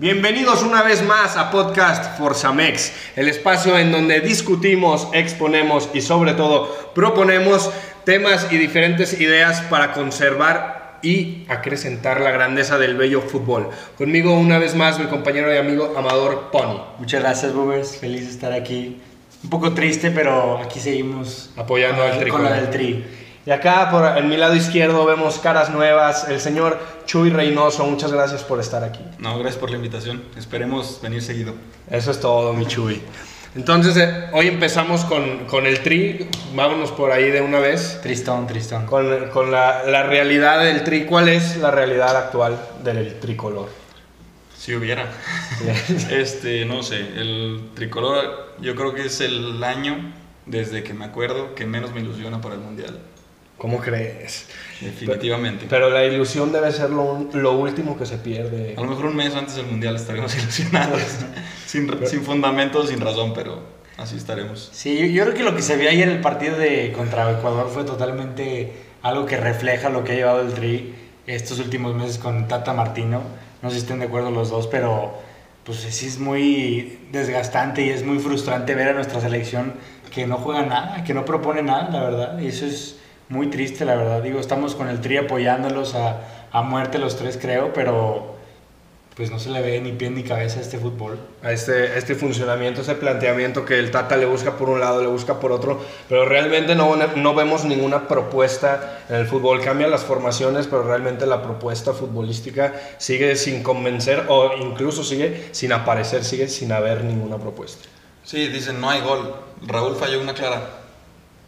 Bienvenidos una vez más a Podcast Forzamex, el espacio en donde discutimos, exponemos y sobre todo proponemos temas y diferentes ideas para conservar y acrecentar la grandeza del bello fútbol. Conmigo una vez más mi compañero y amigo Amador Pony. Muchas gracias, Boomers. Feliz de estar aquí. Un poco triste, pero aquí seguimos Apoyando al con la del tri. Y acá por en mi lado izquierdo vemos caras nuevas, el señor Chuy Reynoso, muchas gracias por estar aquí. No, gracias por la invitación. Esperemos venir seguido. Eso es todo, mi Chuy. Entonces, eh, hoy empezamos con, con el tri, vámonos por ahí de una vez, Tristón, tristón. con, con la, la realidad del tri. ¿Cuál es la realidad actual del tricolor? Si hubiera. este, no sé, el tricolor yo creo que es el año desde que me acuerdo que menos me ilusiona para el mundial. ¿Cómo crees? Definitivamente. Pero la ilusión debe ser lo, lo último que se pierde. A lo mejor un mes antes del mundial estaremos ilusionados. sin, sin fundamento, sin razón, pero así estaremos. Sí, yo, yo creo que lo que se vio ayer en el partido de contra Ecuador fue totalmente algo que refleja lo que ha llevado el tri estos últimos meses con Tata Martino. No sé si estén de acuerdo los dos, pero pues sí es muy desgastante y es muy frustrante ver a nuestra selección que no juega nada, que no propone nada, la verdad. Y eso es muy triste, la verdad. Digo, estamos con el tri apoyándolos a, a muerte los tres, creo, pero pues no se le ve ni pie ni cabeza a este fútbol. a este, este funcionamiento, ese planteamiento que el Tata le busca por un lado, le busca por otro, pero realmente no, no vemos ninguna propuesta en el fútbol. Cambian las formaciones, pero realmente la propuesta futbolística sigue sin convencer o incluso sigue sin aparecer, sigue sin haber ninguna propuesta. Sí, dicen no hay gol. Raúl falló una clara.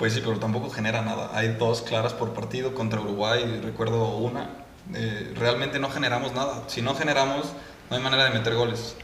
Pues sí, pero tampoco genera nada. Hay dos claras por partido contra Uruguay, recuerdo una. Eh, realmente no generamos nada. Si no generamos, no hay manera de meter goles.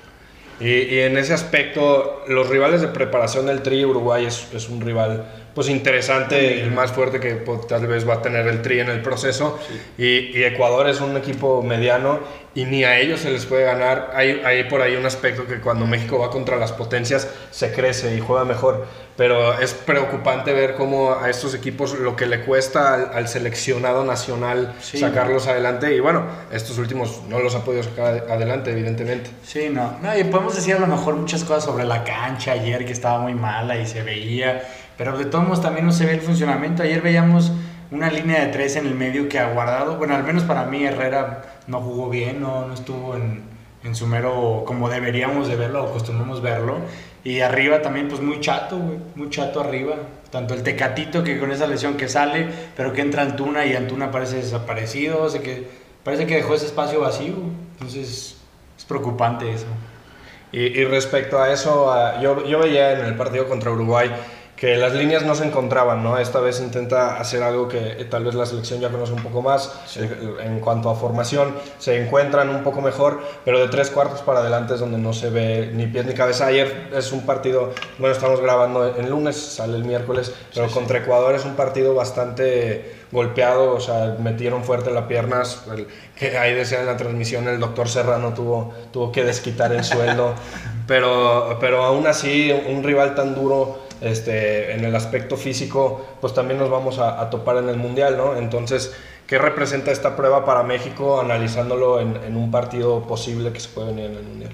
Y, y en ese aspecto, los rivales de preparación del Tri Uruguay es, es un rival pues interesante, el más fuerte que pues, tal vez va a tener el Tri en el proceso. Y, y Ecuador es un equipo mediano y ni a ellos se les puede ganar. Hay, hay por ahí un aspecto que cuando México va contra las potencias se crece y juega mejor. Pero es preocupante ver cómo a estos equipos lo que le cuesta al, al seleccionado nacional Sí. sacarlos adelante. Y bueno, estos últimos no los ha podido sacar adelante, evidentemente. Sí, no. no. Y podemos decir a lo mejor muchas cosas sobre la cancha ayer que estaba muy mala y se veía, pero de todos modos también no se ve el funcionamiento. Ayer veíamos una línea de tres en el medio que ha guardado, bueno, al menos para mí Herrera no jugó bien, no, no estuvo en, en su mero como deberíamos de verlo o acostumbramos verlo. Y arriba también pues muy chato, güey, muy chato arriba. Tanto el Tecatito que con esa lesión que sale, pero que entra Antuna y Antuna parece desaparecido, o sea que parece que dejó ese espacio vacío. Entonces es preocupante eso. Y, y respecto a eso, yo, yo veía en el partido contra Uruguay que las líneas no se encontraban, ¿no? Esta vez intenta hacer algo que eh, tal vez la selección ya conoce un poco más eh, en cuanto a formación, se encuentran un poco mejor, pero de tres cuartos para adelante es donde no se ve ni pies ni cabeza. Ayer es un partido, bueno, estamos grabando en lunes, sale el miércoles, pero contra Ecuador es un partido bastante golpeado, o sea, metieron fuerte las piernas, el- que ahí decía en la transmisión el doctor Serrano tuvo, tuvo que desquitar el sueldo, pero, pero aún así un rival tan duro este, en el aspecto físico, pues también nos vamos a, a topar en el Mundial, ¿no? Entonces, ¿qué representa esta prueba para México analizándolo en, en un partido posible que se puede venir en el Mundial?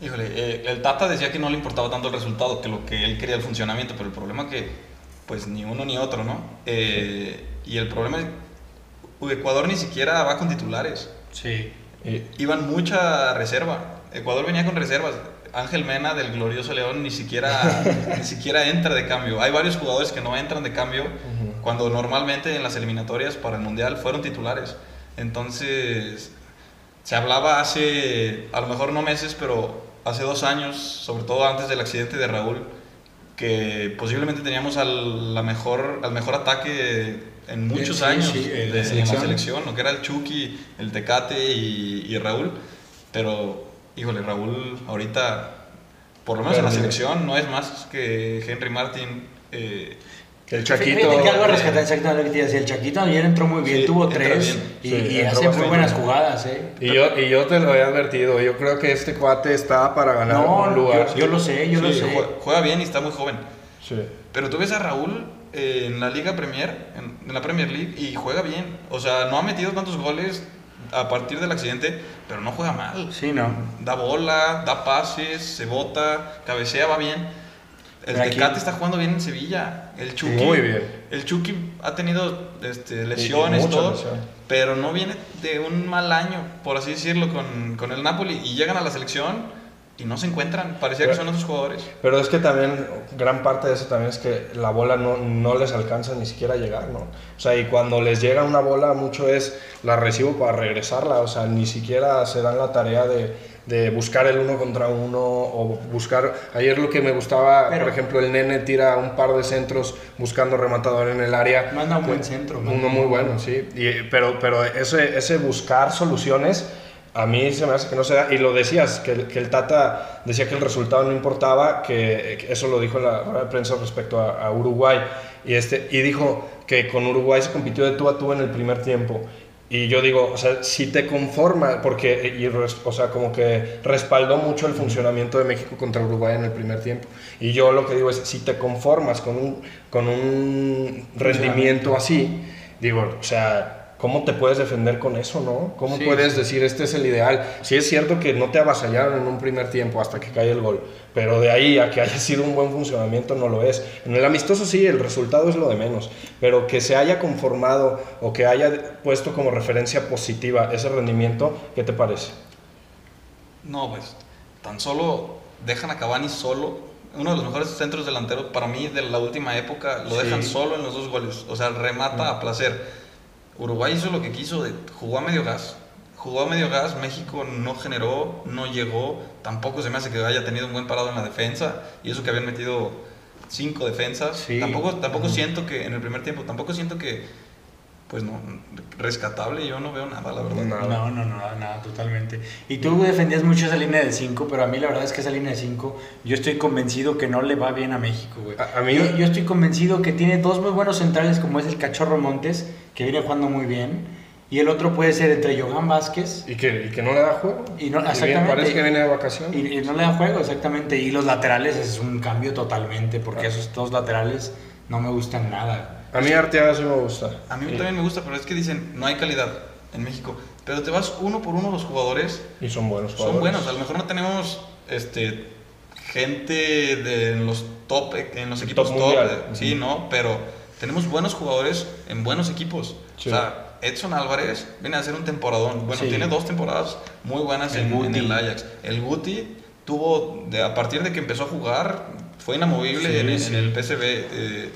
Híjole, eh, el Tata decía que no le importaba tanto el resultado, que lo que él quería el funcionamiento, pero el problema que, pues ni uno ni otro, ¿no? Eh, y el problema es, Ecuador ni siquiera va con titulares, Sí. Iban mucha reserva. Ecuador venía con reservas. Ángel Mena del glorioso León ni siquiera, ni siquiera entra de cambio. Hay varios jugadores que no entran de cambio cuando normalmente en las eliminatorias para el Mundial fueron titulares. Entonces, se hablaba hace, a lo mejor no meses, pero hace dos años, sobre todo antes del accidente de Raúl, que posiblemente teníamos al, la mejor, al mejor ataque en muchos Sí, años sí, de, en la de la selección. selección, lo que era el Chucky, el Tecate y, y Raúl. Pero, híjole, Raúl ahorita, por lo menos en la selección, no es más que Henry Martin. eh, el Fíjate Chaquito... que algo rescatar exactamente lo que te iba a decir. El Chaquito ayer entró muy bien, Sí, tuvo tres bien. y, Sí, y hace muy buenas bien. jugadas, ¿eh? Y yo, y yo te lo he advertido, yo creo que este cuate está para ganar No, un lugar. yo, yo lo sé, yo lo sí, sé. jue- Juega bien y está muy joven. Sí. Pero tú ves a Raúl eh, en la Liga Premier, en, en la Premier League, y juega bien. O sea, no ha metido tantos goles a partir del accidente, pero no juega mal. Sí, no. Da bola, da pases, se bota, cabecea, va bien. El Pero aquí- está jugando bien en Sevilla. El Chucky. Muy bien. El Chucky ha tenido este, lesiones, todo. Pero no viene de un mal año, por así decirlo, con, con el Napoli. Y llegan a la selección y no se encuentran. Parecía que Pero- son otros jugadores. Pero es que también, gran parte de eso también es que la bola no, no les alcanza ni siquiera a llegar, ¿no? O sea, y cuando les llega una bola, mucho es la recibo para regresarla, o sea, ni siquiera se dan la tarea de, de buscar el uno contra uno o buscar. Ayer lo que me gustaba, Pero- por ejemplo, el nene tira un par de centros buscando rematador en el área. Manda un buen centro. manda Uno un muy buen- bueno, sí. Y- pero pero ese, ese buscar soluciones, a mí se me hace que no se da. Y lo decías, que, el- Tata decía que el resultado no importaba, que, eso lo dijo en la rueda de prensa respecto a, a Uruguay. Y, este, y dijo que con Uruguay se compitió de tú a tú en el primer tiempo. Y yo digo, o sea, si te conforma, porque, y res- o sea, como que respaldó mucho el funcionamiento de México contra Uruguay en el primer tiempo. Y yo lo que digo es, si te conformas con un, con un rendimiento así, digo, o sea, ¿cómo te puedes defender con eso, no? ¿Cómo Sí, puedes decir, este es el ideal? Sí es cierto que no te avasallaron en un primer tiempo hasta que cae el gol, pero de ahí a que haya sido un buen funcionamiento no lo es. En el amistoso sí, el resultado es lo de menos, pero que se haya conformado o que haya puesto como referencia positiva ese rendimiento, ¿qué te parece? No, pues tan solo dejan a Cavani solo. Uno de los mejores centros delanteros para mí de la última época lo Sí. dejan solo en los dos goles. O sea, remata a placer. Uruguay hizo lo que quiso, de- jugó a medio gas. Jugó a medio gas, México no generó, no llegó, tampoco se me hace que haya tenido un buen parado en la defensa, y eso que habían metido cinco defensas. Sí. Tampoco, tampoco siento que en el primer tiempo, tampoco siento que, pues no, rescatable, yo no veo nada, la verdad. Nada. No, no, no, nada, nada, totalmente. Y tú defendías mucho esa línea de 5, pero a mí la verdad es que esa línea de 5, yo estoy convencido que no le va bien a México, güey. A- a mí- yo, yo estoy convencido que tiene dos muy buenos centrales, como es el Cachorro Montes, que viene jugando muy bien, y el otro puede ser entre Johan Vázquez Y que, y que no le da juego. Y no- bien, exactamente. parece que viene de vacaciones. y, y no le da juego, exactamente. Y los laterales es un cambio totalmente, porque esos dos laterales no me gustan nada. A mí Arteaga sí me gusta. A mí Y- también me gusta, pero es que dicen, no hay calidad en México. Pero te vas uno por uno los jugadores, Y son buenos son jugadores. buenos. A lo mejor no tenemos este, gente de en los top, en los equipos Top top, mundial. eh, sí, ¿no? Pero tenemos buenos jugadores en buenos equipos. Sí. O sea, Edson Álvarez viene a hacer un temporadón. Bueno, Sí. tiene dos temporadas muy buenas El en, en el Ajax. El Guti tuvo, de, a partir de que empezó a jugar, fue inamovible Sí, en, el PSV. eh,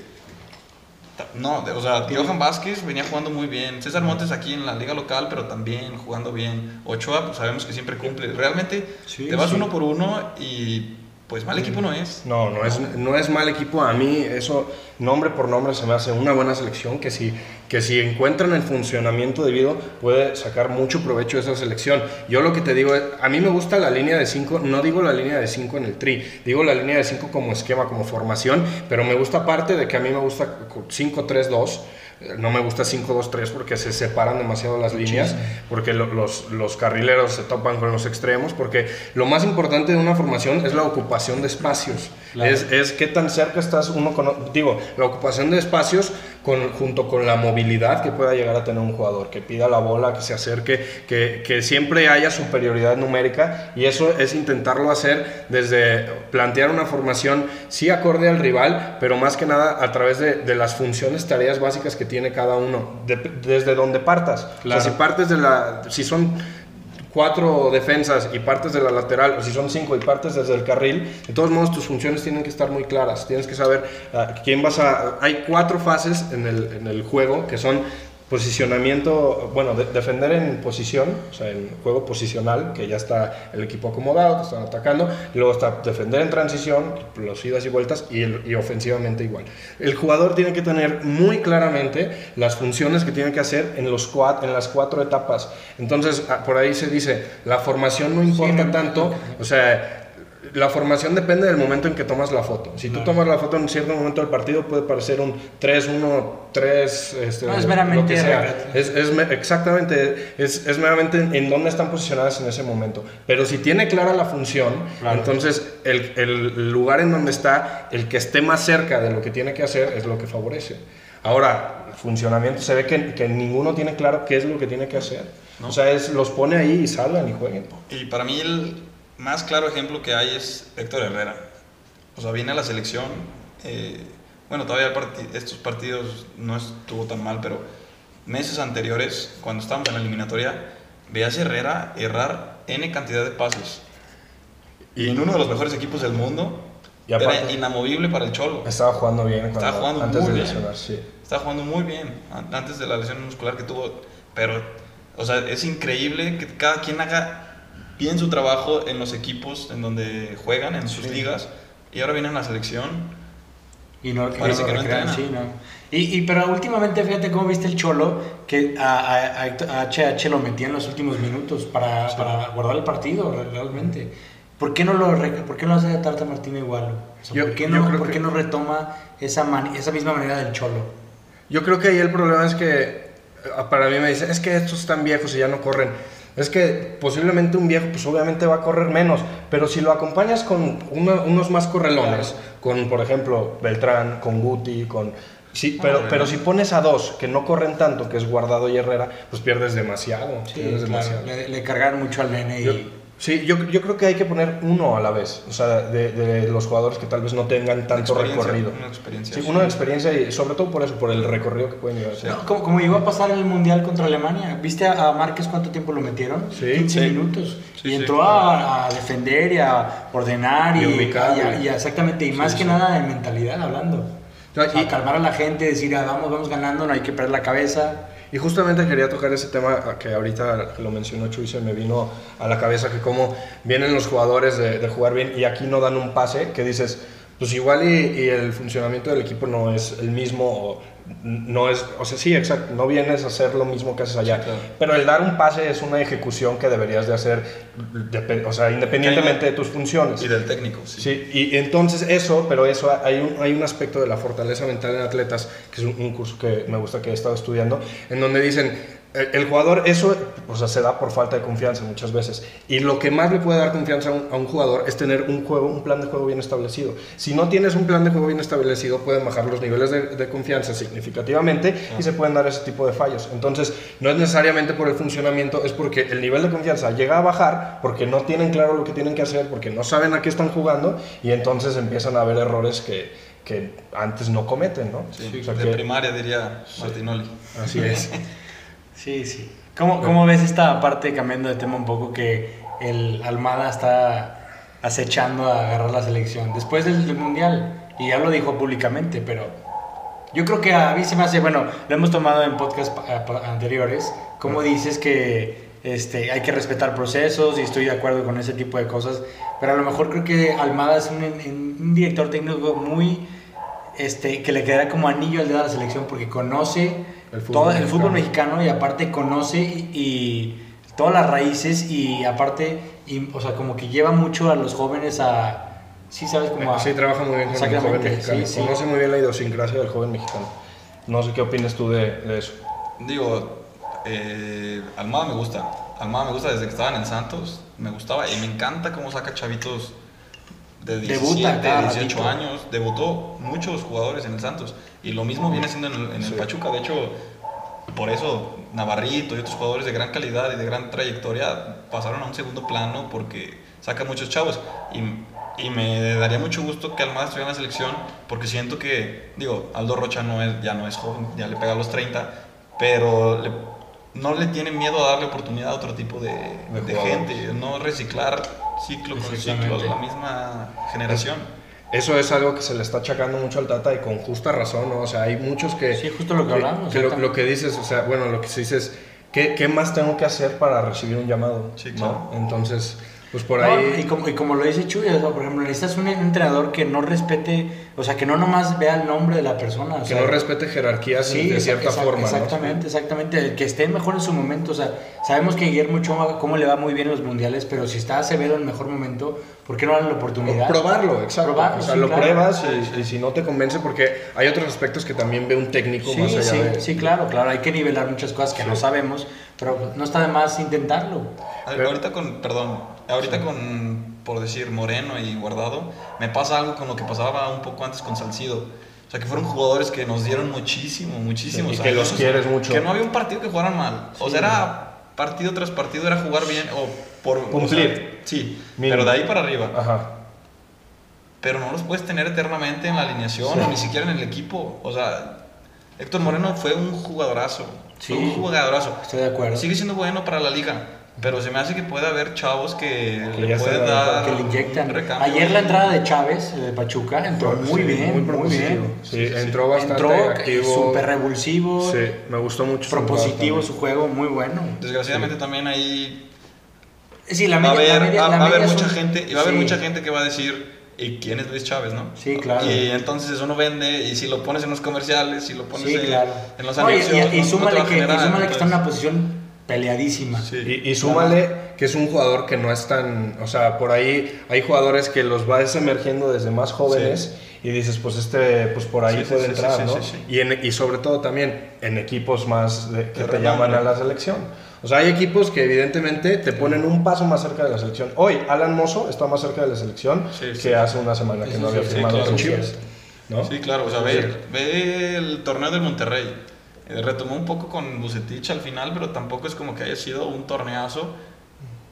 No, de- o sea, Johan Vázquez venía jugando muy bien. César Montes aquí en la liga local, pero también jugando bien. Ochoa, pues sabemos que siempre cumple. Realmente te vas uno por uno y pues mal equipo no es. No, no es, no es mal equipo. A mí eso, nombre por nombre, se me hace una buena selección que si, que si encuentran el funcionamiento debido, puede sacar mucho provecho de esa selección. Yo lo que te digo es, a mí me gusta la línea de 5, no digo la línea de 5 en el tri, digo la línea de 5 como esquema, como formación, pero me gusta aparte de que a mí me gusta 5-3-2. No me gusta 5-2-3 porque se separan demasiado las líneas, porque lo- los, los carrileros se topan con los extremos, porque lo más importante de una formación es la ocupación de espacios. Claro. Es, es qué tan cerca estás uno con... Digo, la ocupación de espacios con, junto con la movilidad que pueda llegar a tener un jugador, que pida la bola, que se acerque, que, que siempre haya superioridad numérica y eso es intentarlo hacer desde plantear una formación sí acorde al rival, pero más que nada a través de, de las funciones, tareas básicas que tiene cada uno, de- desde donde partas. Claro. O sea, si partes de la... Si son cuatro defensas y partes de la lateral, o si son cinco y partes desde el carril, de todos modos tus funciones tienen que estar muy claras. Tienes que saber a quién vas a... Hay cuatro fases en el, en el juego que son posicionamiento, bueno, de- defender en posición, o sea, en juego posicional, que ya está el equipo acomodado, te están atacando, y luego está defender en transición, los idas y vueltas, y, el- y ofensivamente igual. El jugador tiene que tener muy claramente las funciones que tiene que hacer en, los cua- en las cuatro etapas. Entonces, ah, por ahí se dice, la formación no importa no, tanto, o sea, la formación depende del momento en que tomas la foto. Si tú Claro. tomas la foto en cierto momento del partido, puede parecer un 3-1, 3... Este, No, es meramente lo que sea. regate. Es, es me- exactamente, es, es meramente en, en dónde están posicionadas en ese momento. Pero si tiene clara la función, Claro. entonces el, el lugar en donde está, el que esté más cerca de lo que tiene que hacer, es lo que favorece. Ahora, funcionamiento, se ve que, que ninguno tiene claro qué es lo que tiene que hacer. ¿no? O sea, es, los pone ahí y salgan y jueguen. Y para mí el más claro ejemplo que hay es Héctor Herrera. O sea, viene a la selección. eh, bueno, todavía el parti- estos partidos no estuvo tan mal, pero meses anteriores, cuando estábamos en la eliminatoria, veías a Herrera errar N cantidad de pases. Y en uno de los mejores equipos del mundo, Y aparte- era inamovible para el Cholo. Estaba jugando bien Estaba jugando antes muy de bien. lesionar, sí. Está jugando muy bien an- antes de la lesión muscular que tuvo, pero, o sea, es increíble que cada quien haga bien su trabajo en los equipos en donde juegan, en sus Sí. ligas, y ahora viene a la selección. Y no, Parece y que no sí, no. Y, y, pero últimamente, fíjate cómo viste el Cholo, que a, a- a HH lo metía en los últimos minutos para, para guardar el partido, re- realmente. ¿Por qué no lo, por qué no hace Tata Martino igual? O sea, Yo- ¿por, qué no, por que- qué no retoma esa, mani- esa misma manera del Cholo? Yo creo que ahí el problema es que eh, para mí me dicen, es que estos están viejos y ya no corren. Es que posiblemente un viejo, pues obviamente va a correr menos, pero si lo acompañas con una- unos más correlones, con por ejemplo Beltrán, con Guti, con... Sí, pero, bueno. pero si pones a dos que no corren tanto, que es Guardado y Herrera, pues pierdes demasiado. Sí, pierdes claro, demasiado. le, le cargaron mucho al nene Yo-. Sí, yo, yo creo que hay que poner uno a la vez, o sea, de, de los jugadores que tal vez no tengan tanto experiencia, recorrido. una experiencia, Sí, sí. una experiencia y sobre todo por eso, por el recorrido que pueden llevar. Sí. No, como, como llegó a pasar en el Mundial contra Alemania. ¿Viste a, a Márquez cuánto tiempo lo metieron? Sí, 15 sí. minutos. Sí, y sí, entró claro. a, a defender y a ordenar y, Y ubicar, y a- y a- exactamente. Y más Sí, que nada de mentalidad hablando. O sea, y- calmar a la gente, decir, ah, vamos, vamos ganando, no hay que perder la cabeza. Y justamente quería tocar ese tema que ahorita lo mencionó Chuy, se me vino a la cabeza que como vienen los jugadores de, de jugar bien y aquí no dan un pase, que dices, pues igual y, y el funcionamiento del equipo no es el mismo, o no es, o sea, sí, exacto, no vienes a hacer lo mismo que haces allá, Sí, claro. pero el dar un pase es una ejecución que deberías de hacer, o sea, independientemente de tus funciones. Y del técnico, sí. Sí, y entonces eso, pero eso hay un, hay un aspecto de la fortaleza mental en atletas, que es un, un curso que me gusta que he estado estudiando, en donde dicen, el, el jugador, eso o sea, se da por falta de confianza muchas veces. Y lo que más le puede dar confianza a un, a un jugador es tener un juego, un plan de juego bien establecido. Si no tienes un plan de juego bien establecido, pueden bajar los niveles de, de confianza significativamente y se pueden dar ese tipo de fallos. Entonces, no es necesariamente por el funcionamiento, es porque el nivel de confianza llega a bajar porque no tienen claro lo que tienen que hacer, porque no saben a qué están jugando y entonces empiezan a haber errores que, que antes no cometen, ¿no? Sí, O sea de que- primaria diría Martinoli. así es. Sí, sí. ¿Cómo, cómo ves esta parte, cambiando de tema un poco, que el Almada está acechando a agarrar la selección después del, del Mundial? Y ya lo dijo públicamente, pero yo creo que a mí se me hace, bueno, lo hemos tomado en podcast pa- anteriores, como dices que este, hay que respetar procesos y estoy de acuerdo con ese tipo de cosas, pero a lo mejor creo que Almada es un, un director técnico muy, este, que le queda como anillo al dedo a la selección porque conoce El fútbol todo el fútbol mexicano. mexicano y aparte conoce y, y todas las raíces y aparte, y, o sea, como que lleva mucho a los jóvenes a, sí sabes, como a... Sí, trabaja muy bien con el joven mexicano. sí, sí. Conoce muy bien la idiosincrasia del joven mexicano. No sé qué opinas tú de, de eso. Digo, eh, Almada me gusta. Almada me gusta desde que estaba en Santos. Me gustaba y me encanta cómo saca chavitos de Debuta 17, cada 18 ratito. años. Debutó muchos jugadores en el Santos. Y lo mismo viene siendo en el, en el Sí. Pachuca. De hecho, por eso Navarrito y otros jugadores de gran calidad y de gran trayectoria pasaron a un segundo plano porque saca muchos chavos. Y, y me daría mucho gusto que Almada estuviera en la selección porque siento que, digo, Aldo Rocha no es, ya no es joven, ya le pega a los 30, pero le- no le tiene miedo a darle oportunidad a otro tipo de, De gente, no reciclar ciclo con ciclo, la misma generación. Eso es algo que se le está achacando mucho al Tata y con justa razón, ¿no? O sea, hay muchos que... Sí, justo lo que hablamos, que lo, que dices, o sea, bueno, lo que se dice es, ¿qué, qué más tengo que hacer para recibir un llamado? Sí, ¿no? claro. Entonces, pues por No, ahí... y, como, y como lo dice Chuy, o sea, por ejemplo, necesitas un, entrenador que no respete, o sea, que no nomás vea el nombre de la persona. o que sea, no respete jerarquías Sí, de cierta forma, ¿no? Exactamente, exactamente. El que esté mejor en su momento. O sea, sabemos que Guillermo Ochoa, cómo le va muy bien en los mundiales, pero si está Acevedo en el mejor momento, ¿por qué no darle la oportunidad? O probarlo, exacto. Probarlo, o sea, sí, lo claro. pruebas y, y si no te convence, porque hay otros aspectos que también ve un técnico Sí, más allá sí, de... sí, claro, claro. Hay que nivelar muchas cosas que no sabemos, pero no está de más intentarlo. Pero- ahorita con, perdón, ahorita con, por decir, Moreno y Guardado, me pasa algo con lo que pasaba un poco antes con Salcido. O sea, que fueron jugadores que nos dieron muchísimo, muchísimos Sí, y que los quieres mucho. Que no había un partido que jugaran mal. O sea, era partido tras partido era jugar bien o por... o Cumplir. sea, sí, Mínimo. pero de ahí para arriba. Ajá. Pero no los puedes tener eternamente en la alineación o ni siquiera en el equipo. O sea, Héctor Moreno fue un jugadorazo. Fue Sí. un jugadorazo. Estoy de acuerdo. Sigue siendo bueno para la liga. Pero se me hace que puede haber chavos que, Que le pueden dar que le inyectan. recambio. Ayer la entrada de Chávez, el de Pachuca, entró muy bien, muy, propositivo. bien. Sí, entró bastante Entró activo. súper revulsivo, Sí, me gustó mucho. su propositivo su juego, muy bueno. Desgraciadamente también ahí Sí, la va a la haber, media- va- la va a haber media mucha gente y va a haber sí. mucha gente que va a decir ¿y quién es Luis Chávez, no? Sí, claro. Y entonces eso no vende y si lo pones en los comerciales, si lo pones Sí, en, claro. en los No, y- anuncios, y, y no- no te súmale a que, y súmale que está en una posición peleadísima. Sí. Y, y súmale que es un jugador que no es tan, o sea, por ahí hay jugadores que los vas emergiendo desde más jóvenes y dices, pues este, pues por ahí Sí, sí, puede sí, entrar, sí, sí, ¿no? sí, sí. Y, en- y sobre todo también en equipos más de- que De te renombre. llaman a la selección. O sea, hay equipos que evidentemente te ponen un paso más cerca de la selección. Hoy, Alan Mozo está más cerca de la selección Sí, que sí. hace una semana que Sí, no sí, había sí, firmado claro. ¿no? Sí, claro, o sea, ve, ve el torneo del Monterrey. Eh, retomó un poco con Bucetich al final, pero tampoco es como que haya sido un torneazo.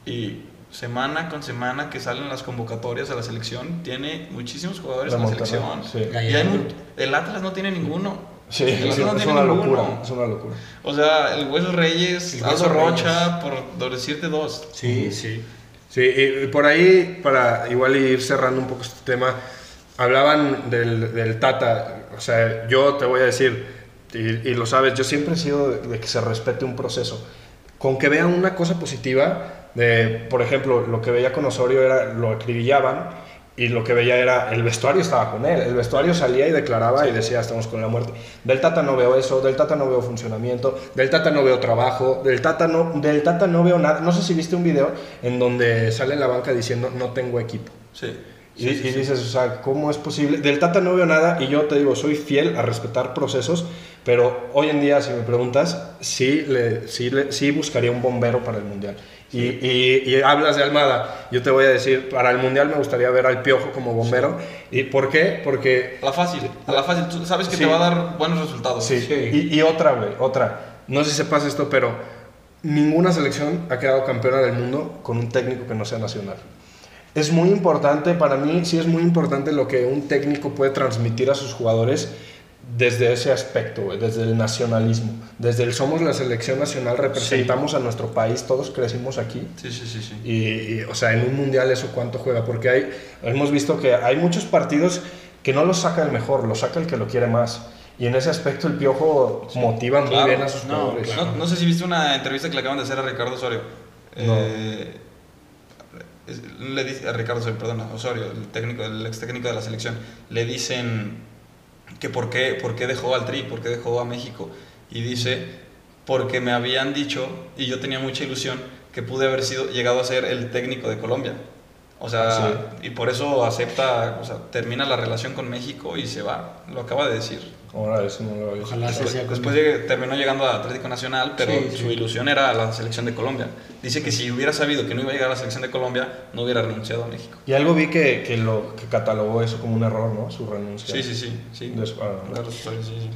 Y semana con semana que salen las convocatorias a la selección, tiene muchísimos jugadores en la selección. sí. Y hay el Atlas no tiene ninguno. Sí, El Atlas no es tiene una ninguno. locura, es una locura. O sea, el Hueso Reyes, El Aldo Hueso Rocha, por decirte dos. Sí, sí. Sí, y y por ahí, para igual ir cerrando un poco este tema, hablaban del, del Tata. O sea, yo te voy a decir, y, y lo sabes, yo siempre he sido de, que se respete un proceso. Con que vean una cosa positiva, de, por ejemplo, lo que veía con Osorio era, lo acribillaban, y lo que veía era, el vestuario estaba con él, el vestuario salía y declaraba y decía, estamos con la muerte. Del Tata no veo eso, del Tata no veo funcionamiento, del Tata no veo trabajo, del Tata no, del Tata no veo nada. No sé si viste un video en donde sale en la banca diciendo, no tengo equipo. Sí. Y, y dices, o sea, ¿cómo es posible? Del Tata no veo nada y yo te digo, soy fiel a respetar procesos, pero hoy en día, si me preguntas, sí, le, sí, le- sí buscaría un bombero para el Mundial. Y, y- y hablas de Almada, yo te voy a decir, para el Mundial me gustaría ver al Piojo como bombero. ¿Y por qué? Porque A la fácil, a la fácil. Tú sabes que te va a dar buenos resultados. Sí, Sí. Y, y otra, güey, otra. No sé si sepas esto, pero ninguna selección ha quedado campeona del mundo con un técnico que no sea nacional. Es muy importante, para mí sí es muy importante lo que un técnico puede transmitir a sus jugadores desde ese aspecto, güey, desde el nacionalismo, desde el somos la selección nacional, representamos a nuestro país, todos crecimos aquí. Sí, sí, sí. sí. Y, y, o sea, en un mundial eso cuánto juega, porque hay, hemos visto que hay muchos partidos que no los saca el mejor, los saca el que lo quiere más. Y en ese aspecto el Piojo motiva muy claro. bien a sus No, jugadores. claro. No, no sé si viste una entrevista que le acaban de hacer a Ricardo Osorio. No. Eh, le dice a Ricardo Osorio, perdón, a Osorio, el técnico, el ex técnico de la selección, le dicen que por qué, por qué dejó al Tri, por qué dejó a México. Y dice, porque me habían dicho, y yo tenía mucha ilusión, que pude haber sido, llegado a ser el técnico de Colombia. O sea, y por eso acepta, o sea, termina la relación con México y se va. Lo acaba de decir. Ahora, eso no lo había Ojalá se sea Después llegue- terminó llegando a Atlético Nacional, pero Sí, su sí. ilusión era la selección de Colombia. Dice que si hubiera sabido que no iba a llegar a la selección de Colombia, no hubiera renunciado a México. Y algo vi que, que, lo, que catalogó eso como un error, ¿no? Su renuncia. Sí, sí, sí. sí. Des- ah, Claro, sí, sí.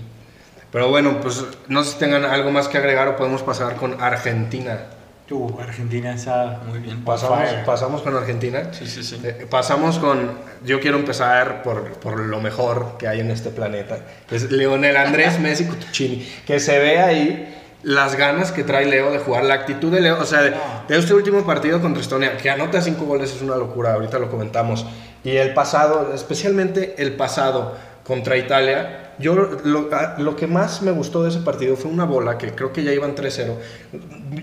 Pero bueno, pues no sé si tengan algo más que agregar o podemos pasar con Argentina. Uh, Argentina está Muy bien. Pasamos, pasamos con Argentina. Sí, sí, sí. Eh, pasamos con. Yo quiero empezar por, por lo mejor que hay en este planeta. Es Leonel Andrés Messi Cutuccini. Que se ve ahí las ganas que trae Leo de jugar, la actitud de Leo. O sea, de, de este último partido contra Estonia, que anota cinco goles es una locura. Ahorita lo comentamos. Y el pasado, especialmente el pasado contra Italia. Yo lo, a- lo que más me gustó de ese partido fue una bola que creo que ya iban 3-0.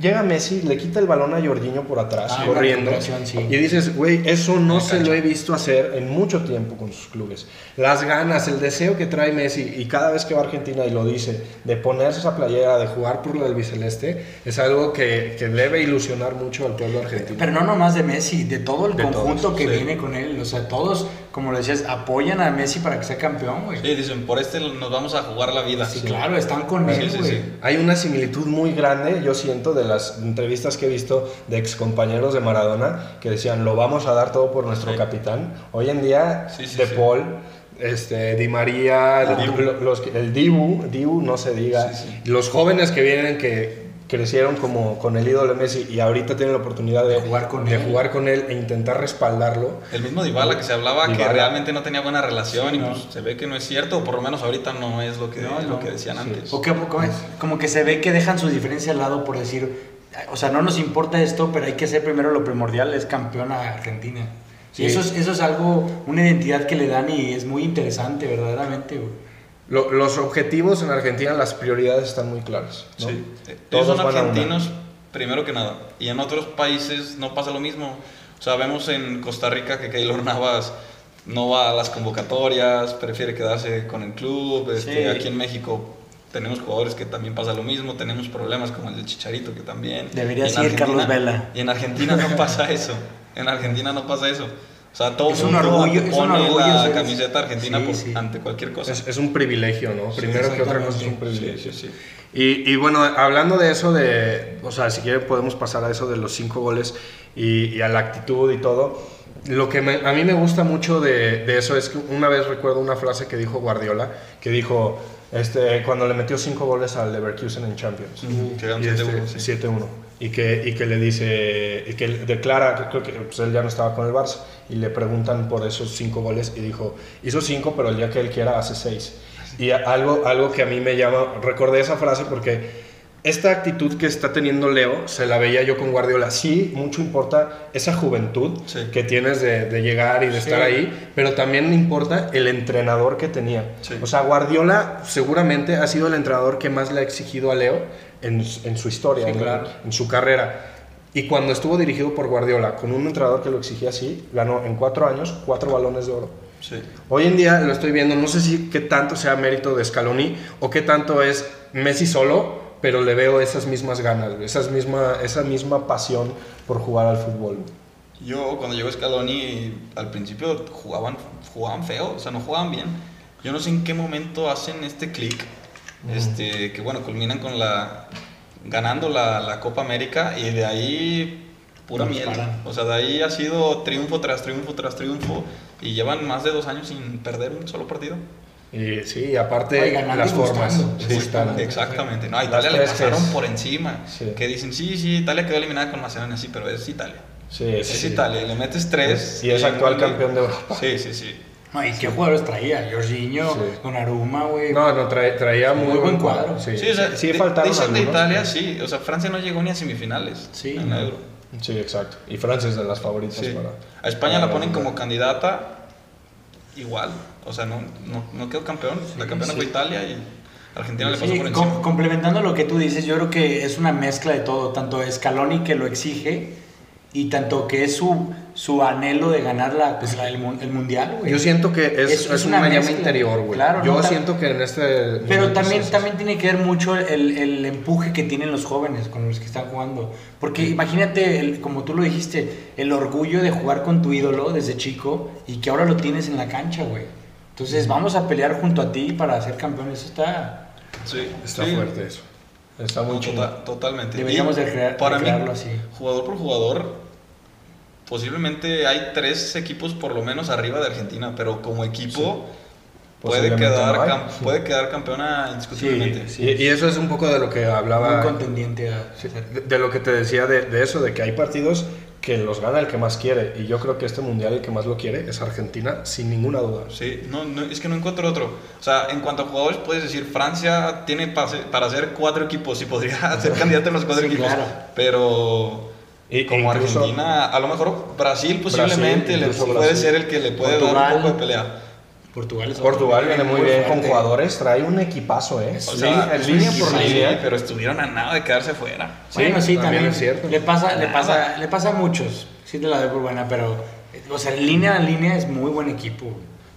Llega Messi, le quita el balón a Jorginho por atrás, Ah, corriendo. sí. Y dices, güey, eso no se lo he visto hacer en mucho tiempo con sus clubes. Las ganas, el deseo que trae Messi y cada vez que va a Argentina y lo dice, de ponerse esa playera, de jugar por la albiceleste, es algo que, que debe ilusionar mucho al pueblo argentino. Pero no nomás de Messi, de todo el De conjunto todos, que sí. viene con él. O sea, todos, como lo decías, apoyan a Messi para que sea campeón, güey. Sí, dicen, por este nos vamos a jugar la vida. Sí, claro, están con Sí, él, sí, güey. sí. Hay una similitud muy grande, yo siento, de las entrevistas que he visto de excompañeros de Maradona que decían, lo vamos a dar todo por nuestro Sí. capitán. Hoy en día, Sí, sí, De sí. Paul, este, Di María, el, Dibu. lo- los, el Dibu, Dibu, no se diga, Sí, los jóvenes que vienen que crecieron como con el ídolo de Messi y ahorita tienen la oportunidad de, jugar con de él. jugar con él e intentar respaldarlo. El mismo Dybala que se hablaba que Dybala. realmente no tenía buena relación Sí, y no. pues se ve que no es cierto, o por lo menos ahorita no es lo que, No, lo no. que decían Sí. antes. O que, como, como que se ve que dejan sus diferencias al lado por decir, o sea, no nos importa esto, pero hay que hacer primero lo primordial, es campeón a Argentina. Sí. Y eso es, eso es algo, una identidad que le dan y es muy interesante, verdaderamente. güey. Lo- los objetivos en Argentina, las prioridades están muy claras. ¿no? Sí. Todos Ellos son argentinos, primero que nada. Y en otros países no pasa lo mismo. O sea, vemos en Costa Rica que Keylor Navas no va a las convocatorias, prefiere quedarse con el club. Este, Sí. Aquí en México tenemos jugadores que también pasa lo mismo. Tenemos problemas como el del Chicharito, que también. Debería ser Carlos Vela. Y en Argentina no pasa eso. En Argentina no pasa eso. O sea, todo Es un orgullo- es un pone orgullo la ser- camiseta argentina Sí, por- sí. ante cualquier cosa. Es, es un privilegio, ¿no? Primero que otra cosa es un privilegio. Sí, sí, sí. Y, y bueno, hablando de eso, de, o sea, si quieren podemos pasar a eso de los cinco goles y, y a la actitud y todo. Lo que me- a mí me gusta mucho de, de eso es que una vez recuerdo una frase que dijo Guardiola, que dijo, este, cuando le metió cinco goles al Leverkusen en Champions. Ujú, que eran Y este, 7-1, sí. 7-1. Y que, y que le dice, y que declara, que creo que pues, él ya no estaba con el Barça, y le preguntan por esos cinco goles, y dijo, hizo cinco, pero el día que él quiera hace seis. Y algo, algo que a mí me llama, recordé esa frase porque esta actitud que está teniendo Leo, se la veía yo con Guardiola. Sí, mucho importa esa juventud Sí. que tienes de, de llegar y de Sí. estar ahí, pero también importa el entrenador que tenía. Sí. O sea, Guardiola seguramente ha sido el entrenador que más le ha exigido a Leo en, en su historia, Sí, en, claro. en su carrera. Y cuando estuvo dirigido por Guardiola, con un entrenador que lo exigía así, ganó en cuatro años cuatro balones de oro. Sí. Hoy en día lo estoy viendo, no sé si qué tanto sea mérito de Scaloni o qué tanto es Messi solo, pero le veo esas mismas ganas, esas misma, esa misma pasión por jugar al fútbol. Yo cuando llegó Scaloni al principio jugaban, jugaban feo, o sea, no jugaban bien. Yo no sé en qué momento hacen este clic, este, que bueno, culminan con la ganando la, la Copa América y de ahí pura No miel. paran. O sea, de ahí ha sido triunfo tras triunfo tras triunfo y llevan más de dos años sin perder un solo partido. Y sí, aparte Ay, ganando las formas. Sí, Exactamente, no, a Italia le pasaron Gs. por encima. Sí. Que dicen, sí, sí, Italia quedó eliminada con Macedonia, sí, pero es Italia. Sí, Es sí. Italia, le metes tres. Y es actual campeón de Europa. Sí, sí, sí. No, ¿Y qué jugadores traía? Jorginho, Sí. Donnarumma, güey. No, no, traía muy, Muy buen cuadro. cuadro. Sí, Sí, o sea, sí de- faltaron dicen de algunos. Italia, sí. O sea, Francia no llegó ni a semifinales Sí, en la Euro. Sí, exacto. Y Francia es de las favoritas Sí. para... A España para la ponen como candidata igual. O sea, no, no, no quedó campeón. la campeona sí. fue Italia y Argentina le pasó Sí, por com- encima. complementando lo que tú dices, yo creo que es una mezcla de todo, tanto Scaloni que lo exige y tanto que es su, su anhelo de ganar la, pues, la- el, el mundial, güey. Yo siento que es, Es- es, es un una llama interior, güey. Claro, Yo no, siento que en este... Pero también, es también tiene que ver mucho el, el empuje que tienen los jóvenes con los que están jugando. Porque imagínate, el- como tú lo dijiste, el orgullo de jugar con tu ídolo desde chico y que ahora lo tienes en la cancha, güey. Entonces vamos a pelear junto a ti para ser campeones. Eso está... Sí, Está sí. fuerte eso. Está muy No, chido. tota- totalmente. Deberíamos Y de crear- para de mí, crearlo así. jugador por jugador, posiblemente hay tres equipos por lo menos arriba de Argentina, pero como equipo puede, quedar, no hay. cam- puede quedar campeona indiscutiblemente. Sí, Y, y eso es un poco de lo que hablaba... Muy contendiente a... Sí, de, de lo que te decía de, de eso, de que hay partidos que los gana el que más quiere. Y yo creo que este mundial el que más lo quiere es Argentina, sin ninguna duda. Sí, no, no, es que no encuentro otro. O sea, en cuanto a jugadores, puedes decir, Francia tiene para hacer, para hacer cuatro equipos y podría ser candidato en los cuatro Sí, equipos. claro. Pero Y- como incluso- Argentina, a lo mejor Brasil posiblemente le incluso puede Brasil. ser el que le puede dar Portugal. un poco de pelea. Portugal es Portugal viene muy bien con jugadores, trae un equipazo, ¿eh? O Sí, sea, es línea por línea. sí, pero estuvieron a nada de quedarse fuera. Bueno, sí, también, es cierto. Le pasa, le pasa, le pasa a muchos. Sí te la doy por buena, pero o sea, línea en línea es muy buen equipo.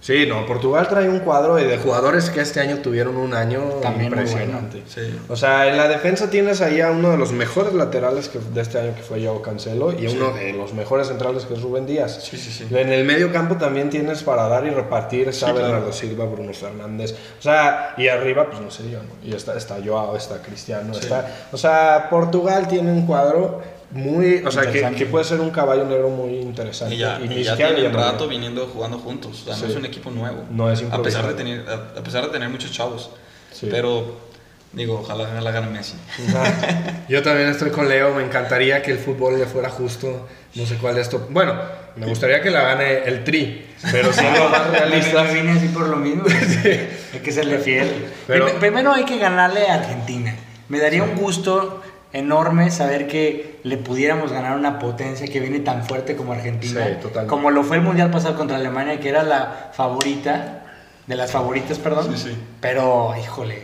Sí, no, Portugal trae un cuadro de jugadores que este año tuvieron un año También impresionante. Sí. O sea, en la defensa tienes ahí a uno de los mejores laterales que, de este año que fue Joao Cancelo y uno de los mejores centrales que es Rubén Díaz. Sí, sí, sí. En el medio campo también tienes para dar y repartir, está Sí, claro. Bernardo Silva, Bruno Fernández. O sea, y arriba, pues no sé yo, ¿no? Y está, está Joao, está Cristiano, está... O sea, Portugal tiene un cuadro muy... O sea, que, que puede ser un caballo negro muy interesante. Y ya, ni y ya tienen llaman- rato viniendo jugando juntos. O sea, Sí. no es un equipo nuevo. No es a pesar, de tener, a, a pesar de tener muchos chavos. Sí. Pero Digo, ojalá, ojalá gane Messi. Yo también estoy con Leo, me encantaría que el fútbol le fuera justo. No sé cuál es tu. Bueno, me gustaría que la gane el Tri, pero siendo más realistas. Me vine así por lo mismo. Hay que serle fiel. Pero- Prim- Primero hay que ganarle a Argentina. Me daría un gusto enorme saber que le pudiéramos ganar una potencia que viene tan fuerte como Argentina. Sí. Como lo fue el Mundial pasado contra Alemania, que era la favorita, de las favoritas, perdón. Sí, sí. Pero, híjole.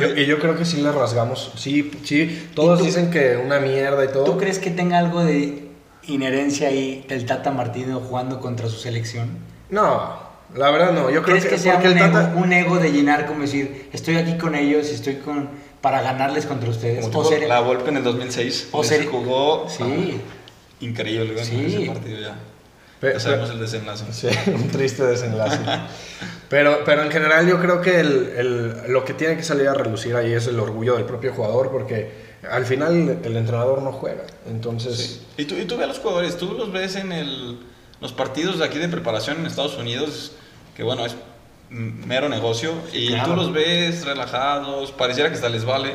Yo- y yo creo que sí le rasgamos. Sí, sí. Todos ¿Y tú- dicen que una mierda y todo. ¿Tú crees que tenga algo de inherencia ahí del Tata Martino jugando contra su selección? No, la verdad no. Yo creo ¿Crees que, que, sea porque un, el Tata. ego, un ego de llenar como decir, estoy aquí con ellos estoy con para ganarles contra ustedes? Como tipo la Volpe en el 2006. o jugó Sí. ah, increíble Sí. ese partido ya. Pe- Ya sabemos el desenlace. Sí, un triste desenlace. Pero, pero en general yo creo que el, el- lo que tiene que salir a relucir ahí es el orgullo del propio jugador porque al final el entrenador no juega. Entonces, Sí. Y tú, y tú ves a los jugadores, tú los ves en el, los partidos de aquí de preparación en Estados Unidos, que bueno, es mero negocio, y Claro. tú los ves relajados, pareciera que hasta les vale.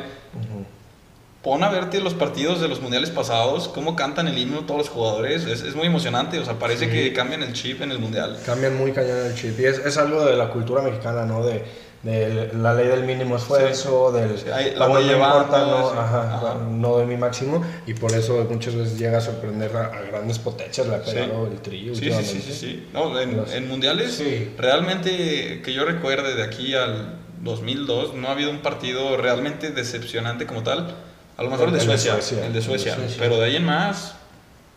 Pon a verte los partidos de los mundiales pasados, cómo cantan el himno todos los jugadores, es, es muy emocionante, o sea, parece Sí. que cambian el chip en el mundial. cambian muy cañón el chip. Y es, es algo de la cultura mexicana, ¿no? De, de la ley del mínimo esfuerzo, del Sí, ahí la no importa, no, sí. ajá, Ajá. no doy mi máximo. Y por eso muchas veces llega a sorprender a, a grandes potencias. Le ha Sí. pegado el trillo Sí, sí, sí, sí, sí. No, en, Los- en mundiales, Sí. realmente que yo recuerde de aquí al 2002, no ha habido un partido realmente decepcionante como tal. A lo mejor el, El de de Suecia, Suecia. el de Suecia, El de Suecia. pero de ahí en más,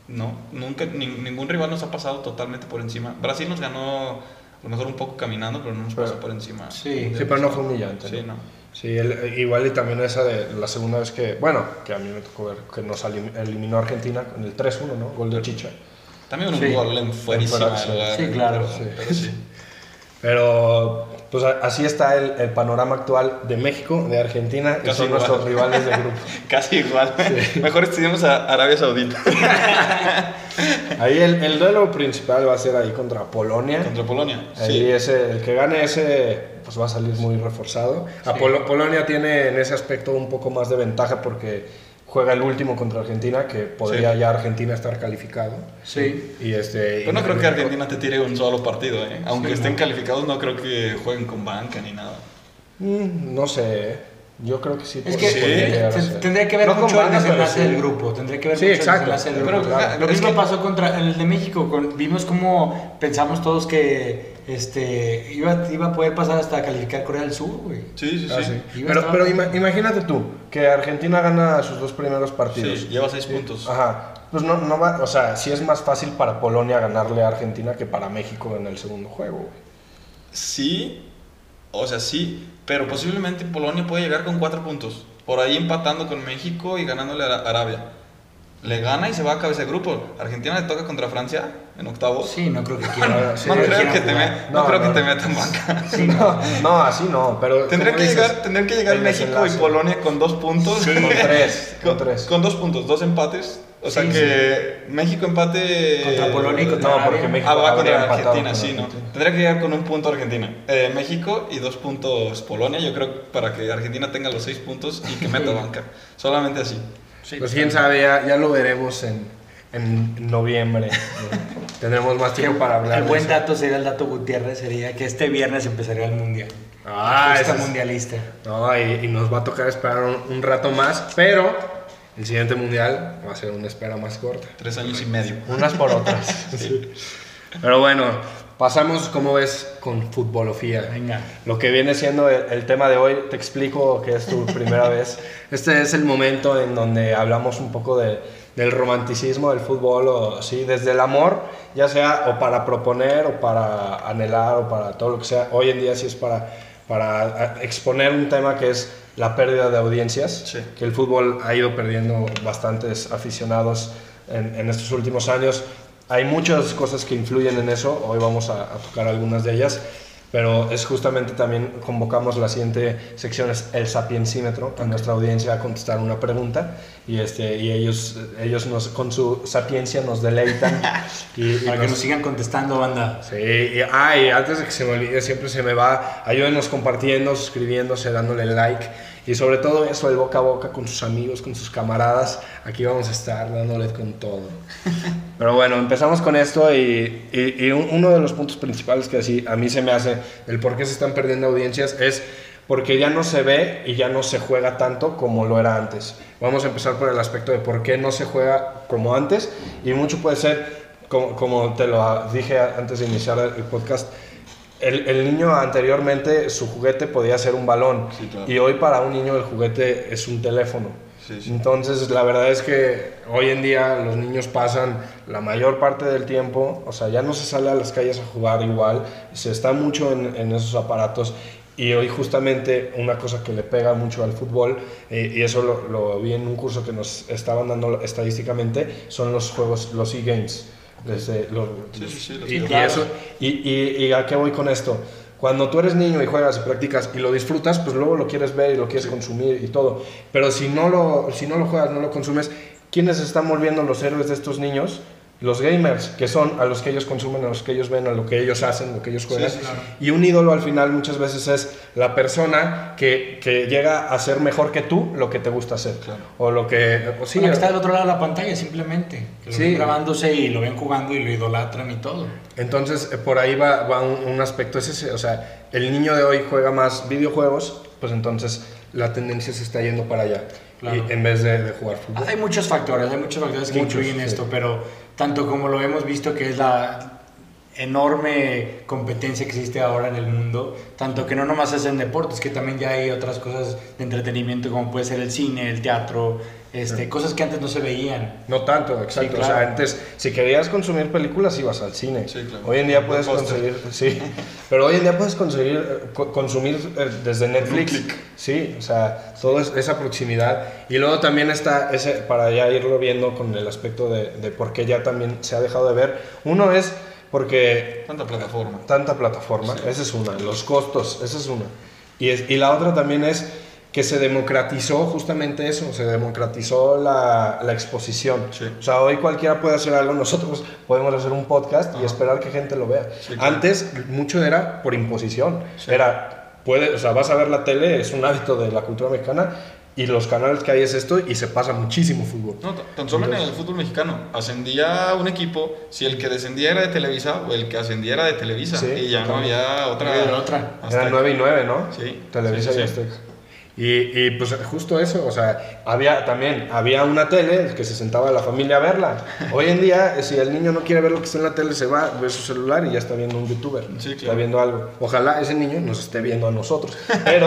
no, nunca, ni- ningún rival nos ha pasado totalmente por encima. Brasil nos ganó a lo mejor un poco caminando, pero no nos pasó por encima. Sí. Sí, pero no fue humillante. Sí, no. Sí, el- igual y también esa de la segunda vez que, bueno, que a mí me tocó ver que nos elim- eliminó Argentina con el 3-1, ¿no? Gol de Chicha. También un Sí. gol en fuerísima sí. claro. pero- Sí. pero sí. Pero, pues así está el, el panorama actual de México, de Argentina, que Casi son igual. nuestros rivales de grupo. Casi igual. Mejor estudiamos a Arabia Saudita Ahí el, el duelo principal va a ser ahí contra Polonia. contra Polonia. Ahí Sí. ese, el que gane ese pues va a salir muy reforzado. A Polo- Polonia tiene en ese aspecto un poco más de ventaja porque juega el último contra Argentina, que podría Sí. ya Argentina estar calificado. Sí. Y este, Pero no creo que Argentina te tire un solo partido, ¿eh? Aunque Sí, estén no. calificados, no creo que jueguen con banca ni nada. Mm, no sé, ¿eh? yo creo que sí. Es que Sí. tendría que ver No con mucho el desenlace sí. del grupo. Tendría que ver Sí, mucho exacto. el desenlace del Pero, grupo. claro, Lo es mismo que- pasó contra el de México. con- vimos cómo pensamos todos que este, iba, iba a poder pasar hasta calificar Corea del Sur, güey. Sí, sí, sí. Ah, sí. Pero, pero ima- imagínate tú, que Argentina gana sus dos primeros partidos. Sí, lleva seis puntos. Ajá. Pues no, no va, o sea, sí es más fácil para Polonia ganarle a Argentina que para México en el segundo juego. güey. Sí, o sea, sí, pero posiblemente Polonia puede llegar con cuatro puntos. Por ahí empatando con México y ganándole a Arabia. Le gana y se va a cabeza de grupo. Argentina le toca contra Francia en octavos. Sí, no creo que quiera. Sí, no sí, creo quiera que te, me- no No, creo que te metan banca. Sí, no. No, así no, pero. Tendría que, llegar, tendría que llegar México y. Polonia con dos puntos. Con tres, con Con, tres. con dos puntos, dos empates. O sea Sí, que México empate. Contra Polonia y contra No, Arabia. porque México Ah, va contra Argentina, sí, ¿no? Argentina. Tendría que llegar con un punto Argentina. Eh, México y dos puntos Polonia, yo creo, para que Argentina tenga los seis puntos y que meta banca. Solamente así. Sí, Pues quién sabe, ya, ya lo veremos en, en noviembre. Tendremos más tiempo para hablar. El buen dato sería el dato Gutiérrez, sería que este viernes empezaría el mundial. Ah, Justa ese es- mundialista. No, y, y nos va a tocar esperar un, un rato más, pero el siguiente mundial va a ser una espera más corta. Tres años y medio. Unas por otras. Pero bueno, pasamos, como ves, con futbolofía. Venga. Lo que viene siendo el, el tema de hoy, te explico que es tu primera vez. Este es el momento en donde hablamos un poco de- del romanticismo del fútbol, o sí, desde el amor, ya sea o para proponer o para anhelar o para todo lo que sea. Hoy en día sí es para, para a- exponer un tema que es la pérdida de audiencias, Sí. que el fútbol ha ido perdiendo bastantes aficionados en, en estos últimos años. Hay muchas cosas que influyen en eso, hoy vamos a, a tocar algunas de ellas, pero es justamente también convocamos la siguiente sección, es el sapiencímetro, a nuestra audiencia a contestar una pregunta y, este, y ellos, ellos nos, con su sapiencia nos deleitan. y, y Para que nos- nos sigan contestando, banda. Sí, y, ah, y antes de que se me olvide, siempre se me va, ayúdenos compartiendo, suscribiéndose, dándole like Y sobre todo eso, el boca a boca con sus amigos, con sus camaradas, aquí vamos a estar dándole con todo. Pero bueno, empezamos con esto y, y, y uno de los puntos principales que así a mí se me hace, el por qué se están perdiendo audiencias, es porque ya no se ve y ya no se juega tanto como lo era antes. Vamos a empezar por el aspecto de por qué no se juega como antes y mucho puede ser, como, como te lo dije antes de iniciar el podcast, el, el, niño anteriormente su juguete podía ser un balón Sí, claro. y hoy para un niño el juguete es un teléfono. Sí, sí. Entonces la verdad es que hoy en día los niños pasan la mayor parte del tiempo, o sea, ya no se sale a las calles a jugar igual, se está mucho en, en esos aparatos y hoy justamente una cosa que le pega mucho al fútbol, eh, y eso lo, lo vi en un curso que nos estaban dando estadísticamente, son los juegos, los e-games. Desde los, Sí, sí, sí, los y, y videojuegos. eso, y, y, y a qué voy con esto? Cuando tú eres niño y juegas y practicas y lo disfrutas, pues luego lo quieres ver y lo quieres consumir y todo. Pero si no, lo, si no lo juegas, no lo consumes, ¿quiénes están volviendo los héroes de estos niños? Los gamers, que son a los que ellos consumen, a los que ellos ven, a lo que ellos hacen, lo que ellos juegan. sí, claro. Y un ídolo al final muchas veces es la persona que, que llega a ser mejor que tú lo que te gusta hacer. Claro. O lo que... o sí, Bueno, que está del otro lado de la pantalla, simplemente. Que lo Sí. ven grabándose y lo ven jugando y lo idolatran y todo. Entonces, eh, por ahí va, va un, un aspecto, es ese, o sea, el niño de hoy juega más videojuegos, pues entonces la tendencia se está yendo para allá, Claro. y- en vez de, de jugar fútbol. Hay muchos factores, hay muchos factores que Muchos, influyen sí. esto, pero tanto como lo hemos visto que es la enorme competencia que existe ahora en el mundo, tanto que no nomás es en deportes, que también ya hay otras cosas de entretenimiento como puede ser el cine, el teatro, este, cosas que antes no se veían. No tanto, exacto. Sí, O sea, claro. antes, si querías consumir películas, ibas al cine. Sí, claro. Hoy en día puedes conseguir, sí, pero hoy en día puedes conseguir, eh, co- consumir eh, desde Netflix. clic. Sí, o sea, toda es- esa proximidad. Y luego también está ese, para ya irlo viendo con el aspecto de, de por qué ya también se ha dejado de ver. Uno es porque Tanta plataforma. tanta plataforma, Sí. esa es una, los costos, esa es una. Y, es- y la otra también es que se democratizó justamente eso, se democratizó la, la exposición. Sí. O sea, hoy cualquiera puede hacer algo, nosotros podemos hacer un podcast y Ajá. esperar que gente lo vea. Sí, claro. Antes mucho era por imposición, Sí. era, puede, o sea, vas a ver la tele, es un hábito de la cultura mexicana y los canales que hay es esto y se pasa muchísimo fútbol. No, tan solo en el fútbol mexicano. Ascendía un equipo, si el que descendía era de Televisa o el que ascendía era de Televisa. Sí, y ya no había otra. No había otra. Era 9 y 9, ¿no? Sí, Televisa sí, sí, y sí. Azteca. Y, y, pues justo eso, o sea, había también, había una tele que se sentaba la familia a verla. Hoy en día, si el niño no quiere ver lo que está en la tele, se va, ve su celular y ya está viendo un youtuber. Sí, Está viendo algo. Ojalá ese niño nos esté viendo a nosotros. Pero,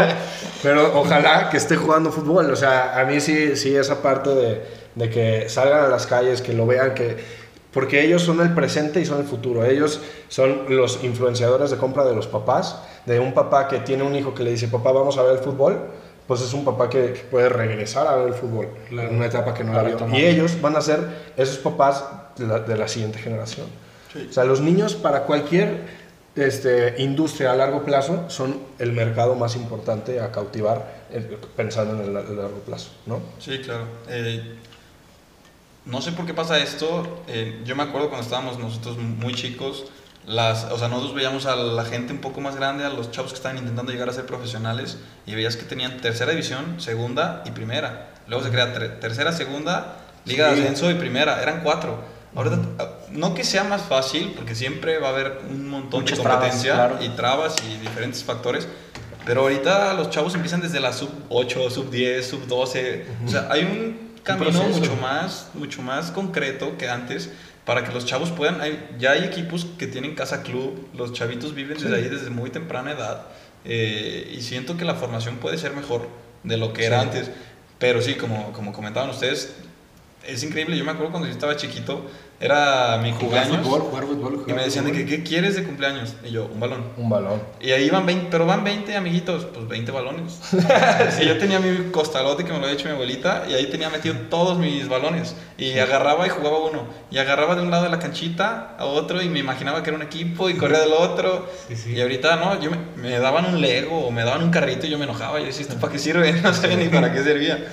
pero ojalá que esté jugando fútbol. O sea, a mí sí, sí esa parte de, de que salgan a las calles, que lo vean, que... Porque ellos son el presente y son el futuro. Ellos son los influenciadores de compra de los papás. De un papá que tiene un hijo que le dice, papá, vamos a ver el fútbol. Pues es un papá que, que puede regresar a ver el fútbol Claro. en una etapa que no la Para vio. retomar. Y ellos van a ser esos papás de la, de la siguiente generación. Sí. O sea, los niños para cualquier este, industria a largo plazo son el mercado más importante a cautivar eh, pensando en el largo plazo, ¿no? Sí, claro. Eh, no sé por qué pasa esto. eh, yo me acuerdo cuando estábamos nosotros muy chicos, las, o sea, nosotros veíamos a la gente un poco más grande, a los chavos que estaban intentando llegar a ser profesionales, y veías que tenían tercera división, segunda y primera. Luego se crea ter- tercera, segunda, liga Sí. de ascenso y primera. Eran cuatro. Ahorita, ah, no que sea más fácil, porque siempre va a haber un montón Muchas de trabas, competencia claro. y trabas y diferentes factores. Pero ahorita los chavos empiezan desde la sub 8, sub 10, sub 12. O sea, hay un camino proceso. mucho más, mucho más concreto que antes para que los chavos puedan. hay- ya hay equipos que tienen casa club, los chavitos viven desde ahí desde muy temprana edad. eh, y siento que la formación puede ser mejor de lo que era antes. Pero sí, como, como comentaban ustedes, es increíble. Yo me acuerdo cuando yo estaba chiquito, era mi Jugar cumpleaños. fútbol, jugar fútbol, Y jugar me decían de fútbol. que, ¿qué quieres de cumpleaños? Y yo, un balón. Un balón. Y ahí van 20, pero van 20 amiguitos, pues 20 balones. y yo tenía mi costalote que me lo había hecho mi abuelita y ahí tenía metido todos mis balones. Y agarraba y jugaba uno. Y agarraba de un lado de la canchita a otro y me imaginaba que era un equipo y corría del otro. Sí, sí. Y ahorita no, yo me, me daban un Lego o me daban un carrito y yo me enojaba. Yo decía, ¿esto para qué sirve? No sabía ni para qué servía.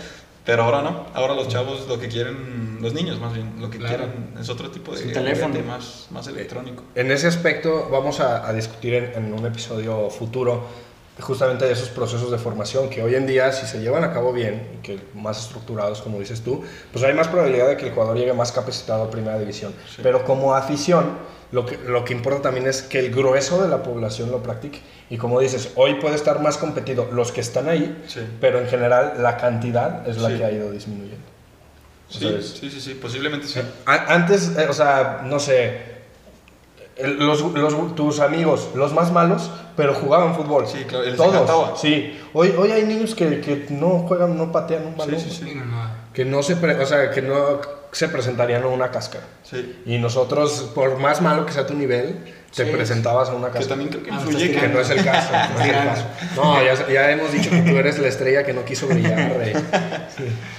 Pero ahora no, ahora los chavos lo que quieren, los niños más bien, lo que Claro. quieren es otro tipo de teléfono. más, más electrónico. En ese aspecto vamos a, a discutir en, en un episodio futuro justamente de esos procesos de formación que hoy en día si se llevan a cabo bien y que más estructurados como dices tú, pues hay más probabilidad de que el jugador llegue más capacitado a primera división. Pero como afición, lo que, lo que importa también es que el grueso de la población lo practique. Y como dices, hoy puede estar más competido los que están ahí, Sí. pero en general la cantidad es la Sí. que ha ido disminuyendo. Sí, sí, sí, sí, posiblemente sí. A- Antes, eh, o sea, no sé, el- los, los- tus amigos, los más malos, pero jugaban fútbol. Sí, claro, Todos. Sí. Hoy, hoy hay niños que, que no juegan, no patean un balón. sí, sí. Sí, no, no. Que no se, pre- o sea, que no se presentarían a una cáscara. Sí. Y nosotros, por más malo que sea tu nivel, te Sí. presentabas a una Que cáscara. también creo que Ah, influye que Que no es el caso. No, es el caso. No, ya, ya hemos dicho que tú eres la estrella que no quiso brillar, rey.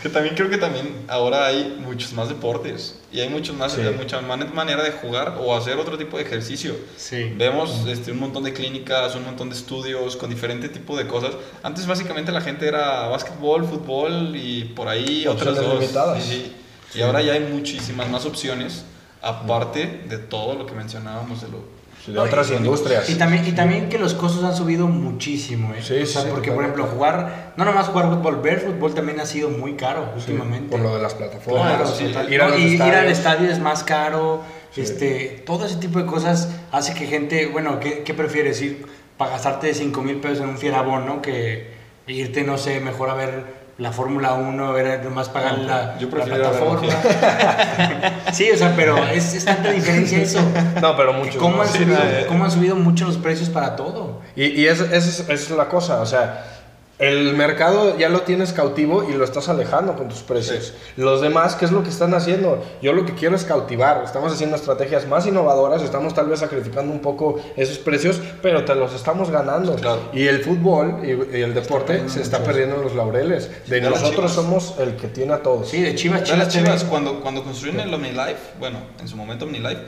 Que también creo que también ahora hay muchos más deportes y hay muchos más, Sí. hay mucha man- manera de jugar o hacer otro tipo de ejercicio. Sí. Vemos este, un montón de clínicas, un montón de estudios con diferente tipo de cosas. Antes básicamente la gente era básquetbol, fútbol y por ahí otras Opciones dos. limitadas. Sí, sí. Y ahora ya hay muchísimas más opciones aparte de todo lo que mencionábamos de lo... De otras y- industrias. Y también, y también que los costos han subido muchísimo, ¿eh? Sí, o sea, sí, porque por ejemplo jugar, no nomás jugar fútbol, ver fútbol también ha sido muy caro últimamente. Por lo de las plataformas. Claro, sí, total. ir a No, los y ir al estadio es más caro. Este, todo ese tipo de cosas hace que gente, bueno, ¿qué, qué prefieres ir para gastarte 5 mil pesos en un fierabón, ¿no? Que irte, no sé, mejor a ver la Fórmula 1, ver nomás pagar No, la, yo plataforma. sí, o sea, pero es, es tanta diferencia eso. No, pero mucho. ¿Cómo han, subido, eh. cómo han subido mucho los precios para todo? Y, y esa es, es la cosa, o sea, el mercado ya lo tienes cautivo y lo estás alejando con tus precios. Los demás, ¿qué es lo que están haciendo? Yo lo que quiero es cautivar. Estamos haciendo estrategias más innovadoras, estamos tal vez sacrificando un poco esos precios, pero te los estamos ganando. Claro. Y el fútbol y, y el deporte se está muchos. perdiendo en los laureles. De nosotros Chivas. somos el que tiene a todos. Sí, de Chivas, Chivas, cuando, cuando construyen el OmniLife, bueno, en su momento OmniLife,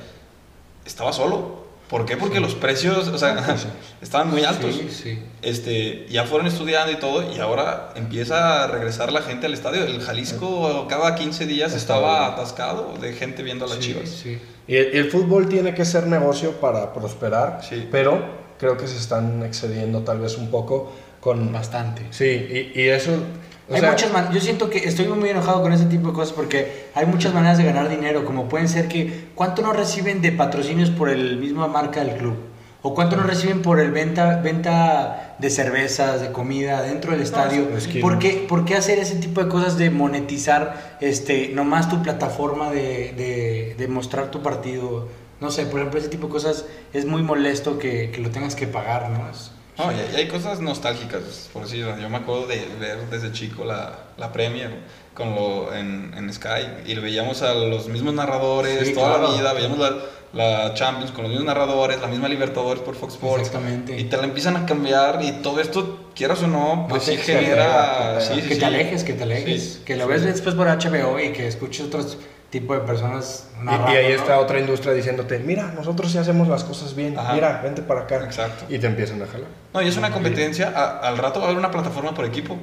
estaba solo. ¿Por qué? Porque los precios, o sea, estaban muy altos. Sí, sí. Este, ya fueron estudiando y todo, y ahora empieza a regresar la gente al estadio. El Jalisco cada 15 días estaba atascado de gente viendo a las Sí, chivas. sí. Y el, el fútbol tiene que ser negocio para prosperar, Sí. pero creo que se están excediendo tal vez un poco con... Bastante. Sí, y, y eso... o Hay sea, muchas man- yo siento que estoy muy enojado con ese tipo de cosas porque hay muchas maneras de ganar dinero, como pueden ser que cuánto no reciben de patrocinios por el misma marca del club o cuánto no reciben por el venta venta de cervezas, de comida dentro del estadio. es que- ¿Por qué, por qué hacer ese tipo de cosas de monetizar este nomás tu plataforma de, de, de mostrar tu partido? No sé, por ejemplo, ese tipo de cosas es muy molesto que, que lo tengas que pagar, ¿no? Es- No, y, hay cosas nostálgicas, por decir, yo me acuerdo de ver desde chico la, la Premier con lo, en, en Sky y veíamos a los mismos narradores Sí, toda claro. la vida, veíamos la, la Champions con los mismos narradores, la misma Libertadores por Fox Sports. Exactamente. Y te la empiezan a cambiar y todo esto, quieras o no, pues No sí genera... sí, que sí. te alejes, que te alejes. Que lo ves después por HBO y que escuches otros tipos de personas Y, narrando. y ahí ¿no? está otra industria diciéndote, mira, nosotros sí hacemos las cosas bien, Ajá. mira, vente para acá. Exacto. Y te empiezan a jalar. No, y es una competencia, a- al rato va a haber una plataforma por equipo.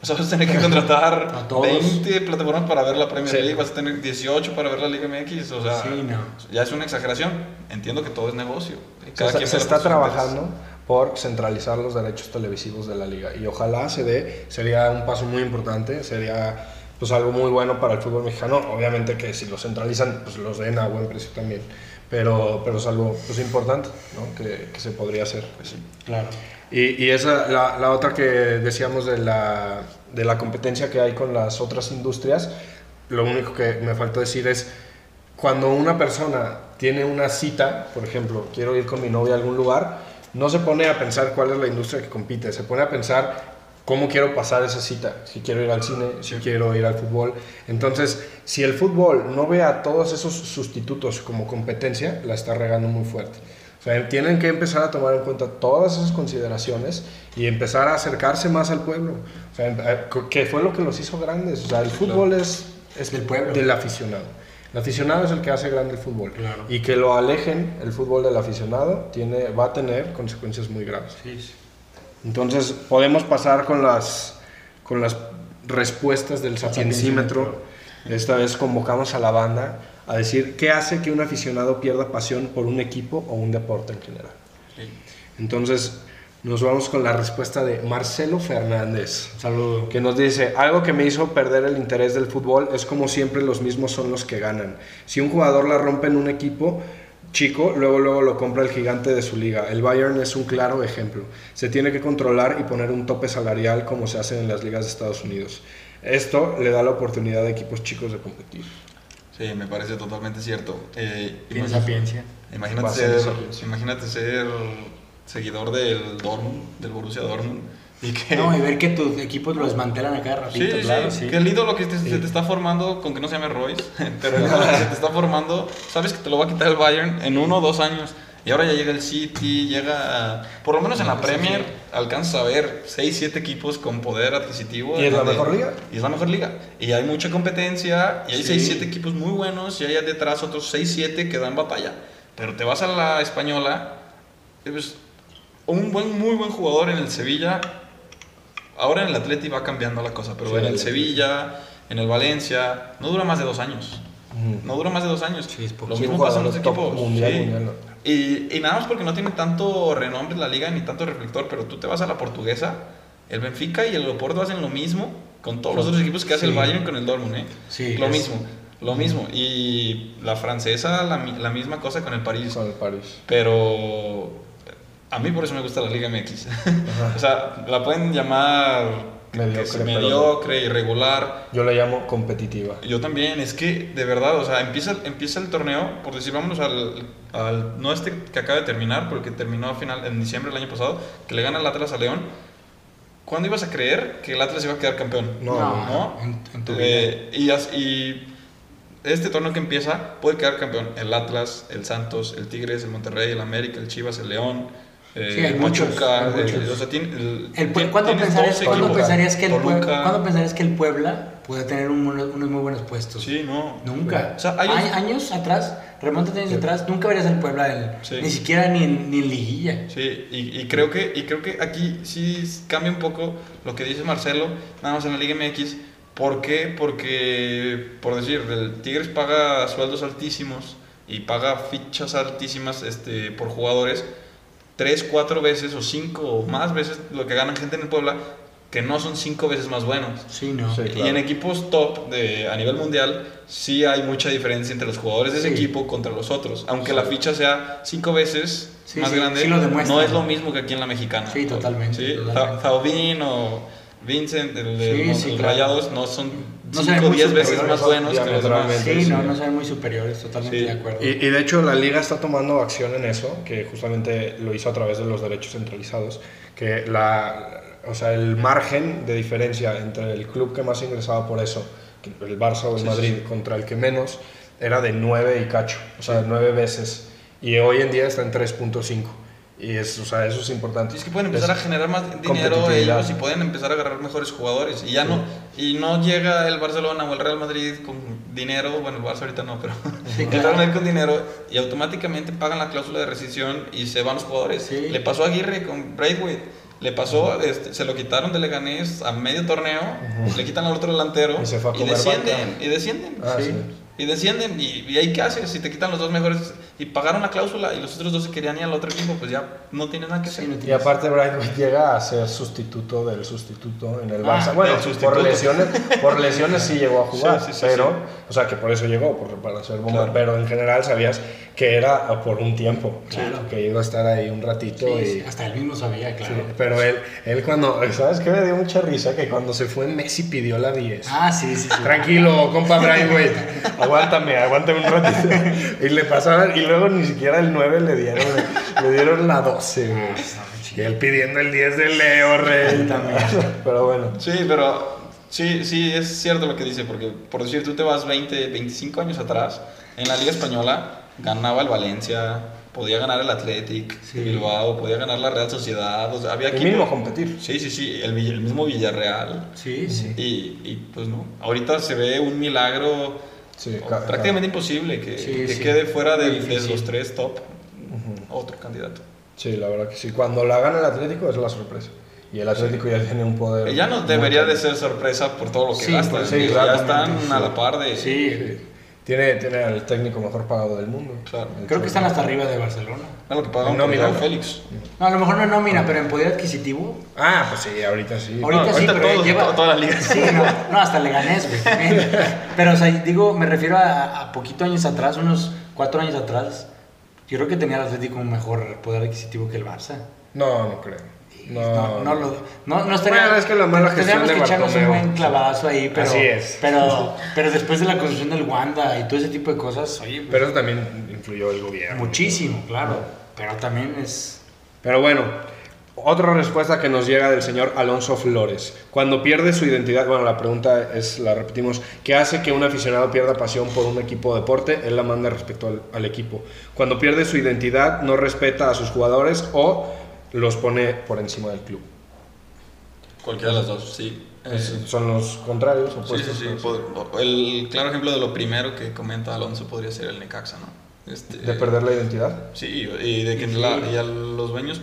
O sea, vas a tener que contratar A todos. 20 plataformas para ver la Premier Sí. League, vas a tener 18 para ver la Liga MX, o sea, Sí, no. ya es una exageración. Entiendo que todo es negocio. y Se, cada está- quien se está trabajando por centralizar los derechos televisivos de la liga y ojalá se dé, sería un paso muy importante, sería pues algo muy bueno para el fútbol mexicano, obviamente que si lo centralizan pues los den a buen precio también, pero, pero es algo pues importante ¿no? que, que se podría hacer. Pues. Claro. Y, y esa, la, la otra que decíamos de la, de la competencia que hay con las otras industrias, lo único que me faltó decir es, cuando una persona tiene una cita, por ejemplo, quiero ir con mi novia a algún lugar, no se pone a pensar cuál es la industria que compite, se pone a pensar cómo quiero pasar esa cita, si quiero ir al cine, si quiero ir al fútbol. Entonces, si el fútbol no ve a todos esos sustitutos como competencia, la está regando muy fuerte. O sea, tienen que empezar a tomar en cuenta todas esas consideraciones y empezar a acercarse más al pueblo. O sea, eh, que fue lo que los hizo grandes. O sea, el fútbol es, es Del pueblo. del aficionado. El aficionado es el que hace grande el fútbol. Claro. Y que lo alejen el fútbol del aficionado tiene, va a tener consecuencias muy graves. Sí, sí. Entonces, podemos pasar con las, con las respuestas del sapiencímetro. Esta vez convocamos a la banda a decir qué hace que un aficionado pierda pasión por un equipo o un deporte en general. Entonces, Nos vamos con la respuesta de Marcelo Fernández. Saludo. Que nos dice, algo que me hizo perder el interés del fútbol es como siempre los mismos son los que ganan. Si un jugador la rompe en un equipo chico, luego luego lo compra el gigante de su liga. El Bayern es un claro ejemplo. Se tiene que controlar y poner un tope salarial como se hace en las ligas de Estados Unidos. Esto le da la oportunidad a equipos chicos de competir. Sí, me parece totalmente cierto. Eh, sapiencia. imagínate, ser, sapiencia. imagínate ser seguidor del Dortmund, del Borussia Dortmund. Y que, No, y ver que tus equipos lo desmantelan acá Sí, rapidito, sí, claro, sí. sí. Que el ídolo que te- se te está formando, con que no se llame Royce, pero se te está formando, sabes que te lo va a quitar el Bayern en uno o dos años. Y ahora ya llega el City, llega. Por lo menos en la Premier alcanzas a ver 6, 7 equipos con poder adquisitivo. ¿Y es la mejor liga? Y es la mejor liga. Y hay mucha competencia, y hay Sí. 6, 7 equipos muy buenos, y hay detrás otros 6, 7 que dan batalla. Pero te vas a la española, y pues, un buen, muy buen jugador en el Sevilla. Ahora en el Atleti va cambiando la cosa, pero Sí, en el el Sevilla, en el Valencia, no dura más de dos años. No dura más de dos años. Sí, es. Lo mismo pasa en los equipos. mundial, sí. mundial. Y, y nada más porque no tiene tanto renombre la liga ni tanto reflector, pero tú te vas a la portuguesa, el Benfica y el Oporto hacen lo mismo con todos los otros equipos que hace el. Bayern con el Dortmund, ¿eh? Sí, lo es- mismo, lo mismo. Y la francesa, la, la misma cosa con el París. Con el París. Pero a mí por eso me gusta la Liga MX. O sea, la pueden llamar Mediocre, es pero- mediocre, irregular. Yo la llamo competitiva. Yo también, es que de verdad, o sea, empieza, empieza el torneo, por decir, vámonos al, al- no este que acaba de terminar, porque terminó a final, en diciembre del año pasado, que le gana el Atlas a León. ¿Cuándo ibas a creer que el Atlas iba a quedar campeón? No, ¿no? En, en tu vida. Eh, y, as- y este torneo que empieza puede quedar campeón el Atlas, el Santos, el Tigres, el Monterrey, el América, el Chivas, el León, eh, Sí, hay el muchos, Pachuca, hay muchos. eh, o sea, tiene, el- El Pue- ti- ¿cuándo, pensarías, 12 cuándo equipos. pensarías que el Puebla, Toluca. ¿cuándo pensarías que el Puebla puede tener un unos muy buenos puestos? Sí, no. Nunca. O sea, hay años atrás, remontate años atrás, nunca verías al Puebla en- Sí. ni siquiera ni ni en liguilla. Sí, y, y creo que, y creo que aquí sí cambia un poco lo que dice Marcelo, nada más en la Liga MX. ¿Por qué? Porque, por decir, el Tigres paga sueldos altísimos y paga fichas altísimas este, por jugadores, tres, cuatro veces o cinco o más veces lo que ganan gente en el Puebla, que no son cinco veces más buenos. Sí, no. Sí. Y en equipos top de, a nivel mundial, sí hay mucha diferencia entre los jugadores de ese Sí. equipo contra los otros. Aunque la ficha sea cinco veces Sí, más sí, grande, sí lo demuestra. no es lo mismo que aquí en la mexicana. Sí, totalmente, ¿Sí? totalmente. Za- Zaubín o Vincent, el de Sí, los sí, los claro. Rayados, no son No se ven 5 o muy 10 veces más buenos que los demás. Sí, sí. no, no se ven muy superiores, totalmente Sí. de acuerdo. Y, y de hecho la liga está tomando acción en eso, que justamente lo hizo a través de los derechos centralizados, que la, o sea, el margen de diferencia entre el club que más ingresaba por eso, el Barça o el Sí, Madrid, sí, contra el que menos, era de 9 y cacho, o sea, 9 veces. Y hoy en día está en 3.5. Y es, o sea, eso es importante. Y es que pueden empezar a Es- generar más dinero ellos y pueden empezar a agarrar mejores jugadores. Y ya no y no llega el Barcelona o el Real Madrid con dinero, bueno, el Barça ahorita no, pero Sí, el. Real Madrid con dinero y automáticamente pagan la cláusula de rescisión y se van los jugadores. Sí. Le pasó a Aguirre con Braithwaite. Le pasó, este, se lo quitaron de Leganés a medio torneo, le quitan al otro delantero Y se fue a comer descienden, banca. y descienden. Ah, Sí. sí. Y descienden, y, y ahí qué haces, si te quitan los dos mejores y pagaron la cláusula y los otros dos se querían ir al otro equipo, pues ya no tienen nada que hacer. Sí, no Y aparte Brightway llega a ser sustituto del sustituto en el Ah, Barça. bueno, del sustituto. por lesiones, por lesiones sí llegó a jugar, Sí, sí, sí, pero, sí. o sea, que por eso llegó, por, para ser bomba, Claro. pero en general sabías que era por un tiempo, Claro. que iba a estar ahí un ratito Sí, y... hasta él mismo sabía, claro. sí, pero él, él cuando, ¿sabes qué? Me dio mucha risa que cuando se fue Messi pidió la 10. Ah, sí, sí, sí. Tranquilo, compa Braithwaite, aguántame, aguántame un ratito. Y le pasaban, y luego ni siquiera el 9 le dieron, le dieron la 12, güey. Y él pidiendo el 10 de Leo, rey. También. Pero bueno. Sí, pero sí, sí, es cierto lo que dice, porque por decir, tú te vas 20, 25 años atrás, en la Liga Española ganaba el Valencia, podía ganar el Athletic Sí. Bilbao, podía ganar la Real Sociedad, o sea, había El equipos- mínimo competir. Sí, sí, sí, el, el mismo Villarreal. Sí, sí. Y, y, pues no, ahorita se ve un milagro Sí, o ca- prácticamente imposible que, Sí, que sí. quede fuera de, los tres top otro candidato. Sí, la verdad que sí. Cuando la gana el Atlético es la sorpresa. Y el Atlético ya tiene un poder. Ya no debería de ser sorpresa por todo lo que gastan. pues, sí, ya claro, están a la par de... Sí, Tiene, tiene al técnico mejor pagado del mundo. Claro. Creo que están hasta arriba de Barcelona. Es lo que No. Joao Félix. No, a lo mejor no es nómina, pero en poder adquisitivo. Ah, pues sí, ahorita sí. Ahorita No, sí, ahorita pero todos, lleva... to- todas las ligas. Sí, no, no, hasta le ganés, güey. Pero, o sea, digo, me refiero a, a poquito años atrás, unos cuatro años atrás. Yo creo que tenía el Atlético un mejor poder adquisitivo que el Barça. No, no creo. No, No, no, lo, no, no estaría. Bueno, es que la mala gestión tendríamos de que echarnos un buen clavazo ahí, pero. Así es. Pero, pero después de la construcción del Wanda y todo ese tipo de cosas, oye, pues, Pero eso también influyó el gobierno. muchísimo, claro. Pero también es. Pero bueno, otra respuesta que nos llega del señor Alonso Flores. Cuando pierde su identidad, bueno, la pregunta es, la repetimos, ¿qué hace que un aficionado pierda pasión por un equipo de deporte? Él la manda respecto al, al equipo. Cuando pierde su identidad, no respeta a sus jugadores o los pone por encima del club. Cualquiera de las dos, sí. Es- Eh, son los contrarios. sí, sí, opuestos, sí. pues. El claro ejemplo de lo primero que comenta Alonso podría ser el Necaxa, ¿no? Este, De perder la identidad. Sí, y de que Sí. la- y a los dueños,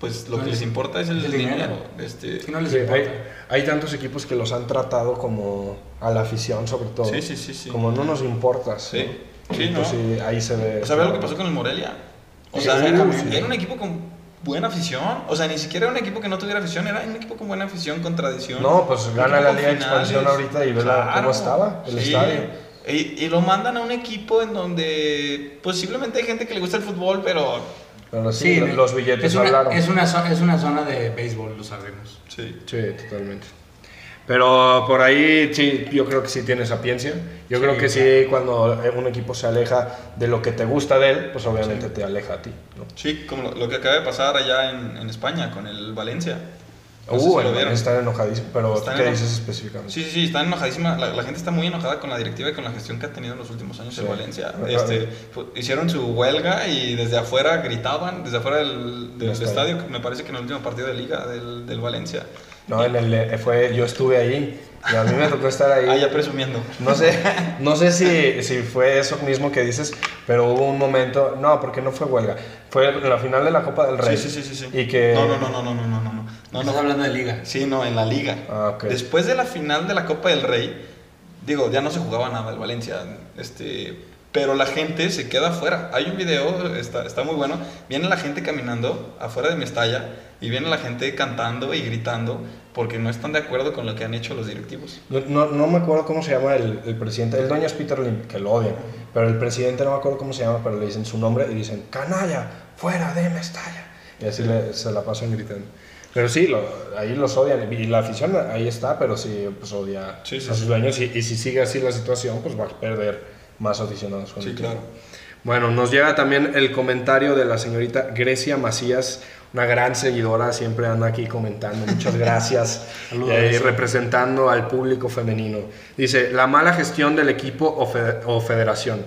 pues lo No que les- les importa es el, el dinero. dinero. Este, no les Sí, importa. hay, hay tantos equipos que los han tratado como a la afición, sobre todo. Sí, sí, sí, sí. Como no nos importas. Sí, ¿no? sí, Y, pues, ¿no? sí, ahí se ve. O sea, ve lo que pasó con el Morelia. O Sí, sea, era un equipo con buena afición. O sea, ni siquiera era un equipo que no tuviera afición, era un equipo con buena afición, con tradición. No, pues gana la Liga de Expansión ahorita y ve cómo estaba el sí. estadio. Y, y lo mandan a un equipo en donde posiblemente hay gente que le gusta el fútbol, pero Pero sí, lo- los billetes es una, hablaron. Es una, es una zona de béisbol, lo sabemos. sí. Sí, totalmente. Pero por ahí sí, yo creo que sí tiene sapiencia. Yo Sí, creo que claro. sí, cuando un equipo se aleja de lo que te gusta de él, pues obviamente te aleja a ti. ¿no? Sí, como lo, lo que acaba de pasar allá en, en España con el Valencia. No Uh, si están enojadísimos. Pero Están ¿qué eno- dices específicamente? Sí, sí, sí, están enojadísima. La, la gente está muy enojada con la directiva y con la gestión que ha tenido en los últimos años Sí. en Valencia. Este, hicieron su huelga y desde afuera gritaban, desde afuera del, del Del estadio. estadio, me parece que en el último partido de liga del, del Valencia. No, en el, eh, fue, yo estuve ahí y a mí me tocó estar ahí. Ah, ya presumiendo. No sé, no sé si, si fue eso mismo que dices, pero hubo un momento, no, porque no fue huelga, fue la final de la Copa del Rey. Sí, sí, sí, sí. Y que... No, no, no, no, no, no, no, no. No, Estás hablando de liga. Sí, no, en la liga. Ah, okay. Después de la final de la Copa del Rey, digo, ya no se jugaba nada el Valencia, este, pero la gente se queda afuera. Hay un video, está, está muy bueno, viene la gente caminando afuera de Mestalla y viene la gente cantando y gritando porque no están de acuerdo con lo que han hecho los directivos. Yo No, no me acuerdo cómo se llama el, el presidente, el dueño es Peter Lim, que lo odian, pero el presidente no me acuerdo cómo se llama, pero le dicen su nombre y dicen, canalla, fuera de Mestalla. Y así le- se la pasan gritando. Pero sí, lo- ahí los odian y la afición ahí está, pero sí, pues odia Sí, sí, a sus sí. dueños y, y si sigue así la situación, pues va a perder más aficionados. con Sí, el claro. Bueno, nos llega también el comentario de la señorita Grecia Macías, una gran seguidora, siempre anda aquí comentando. Muchas gracias. Saludos, Eh, representando al público femenino. Dice, la mala gestión del equipo o, fe- o federación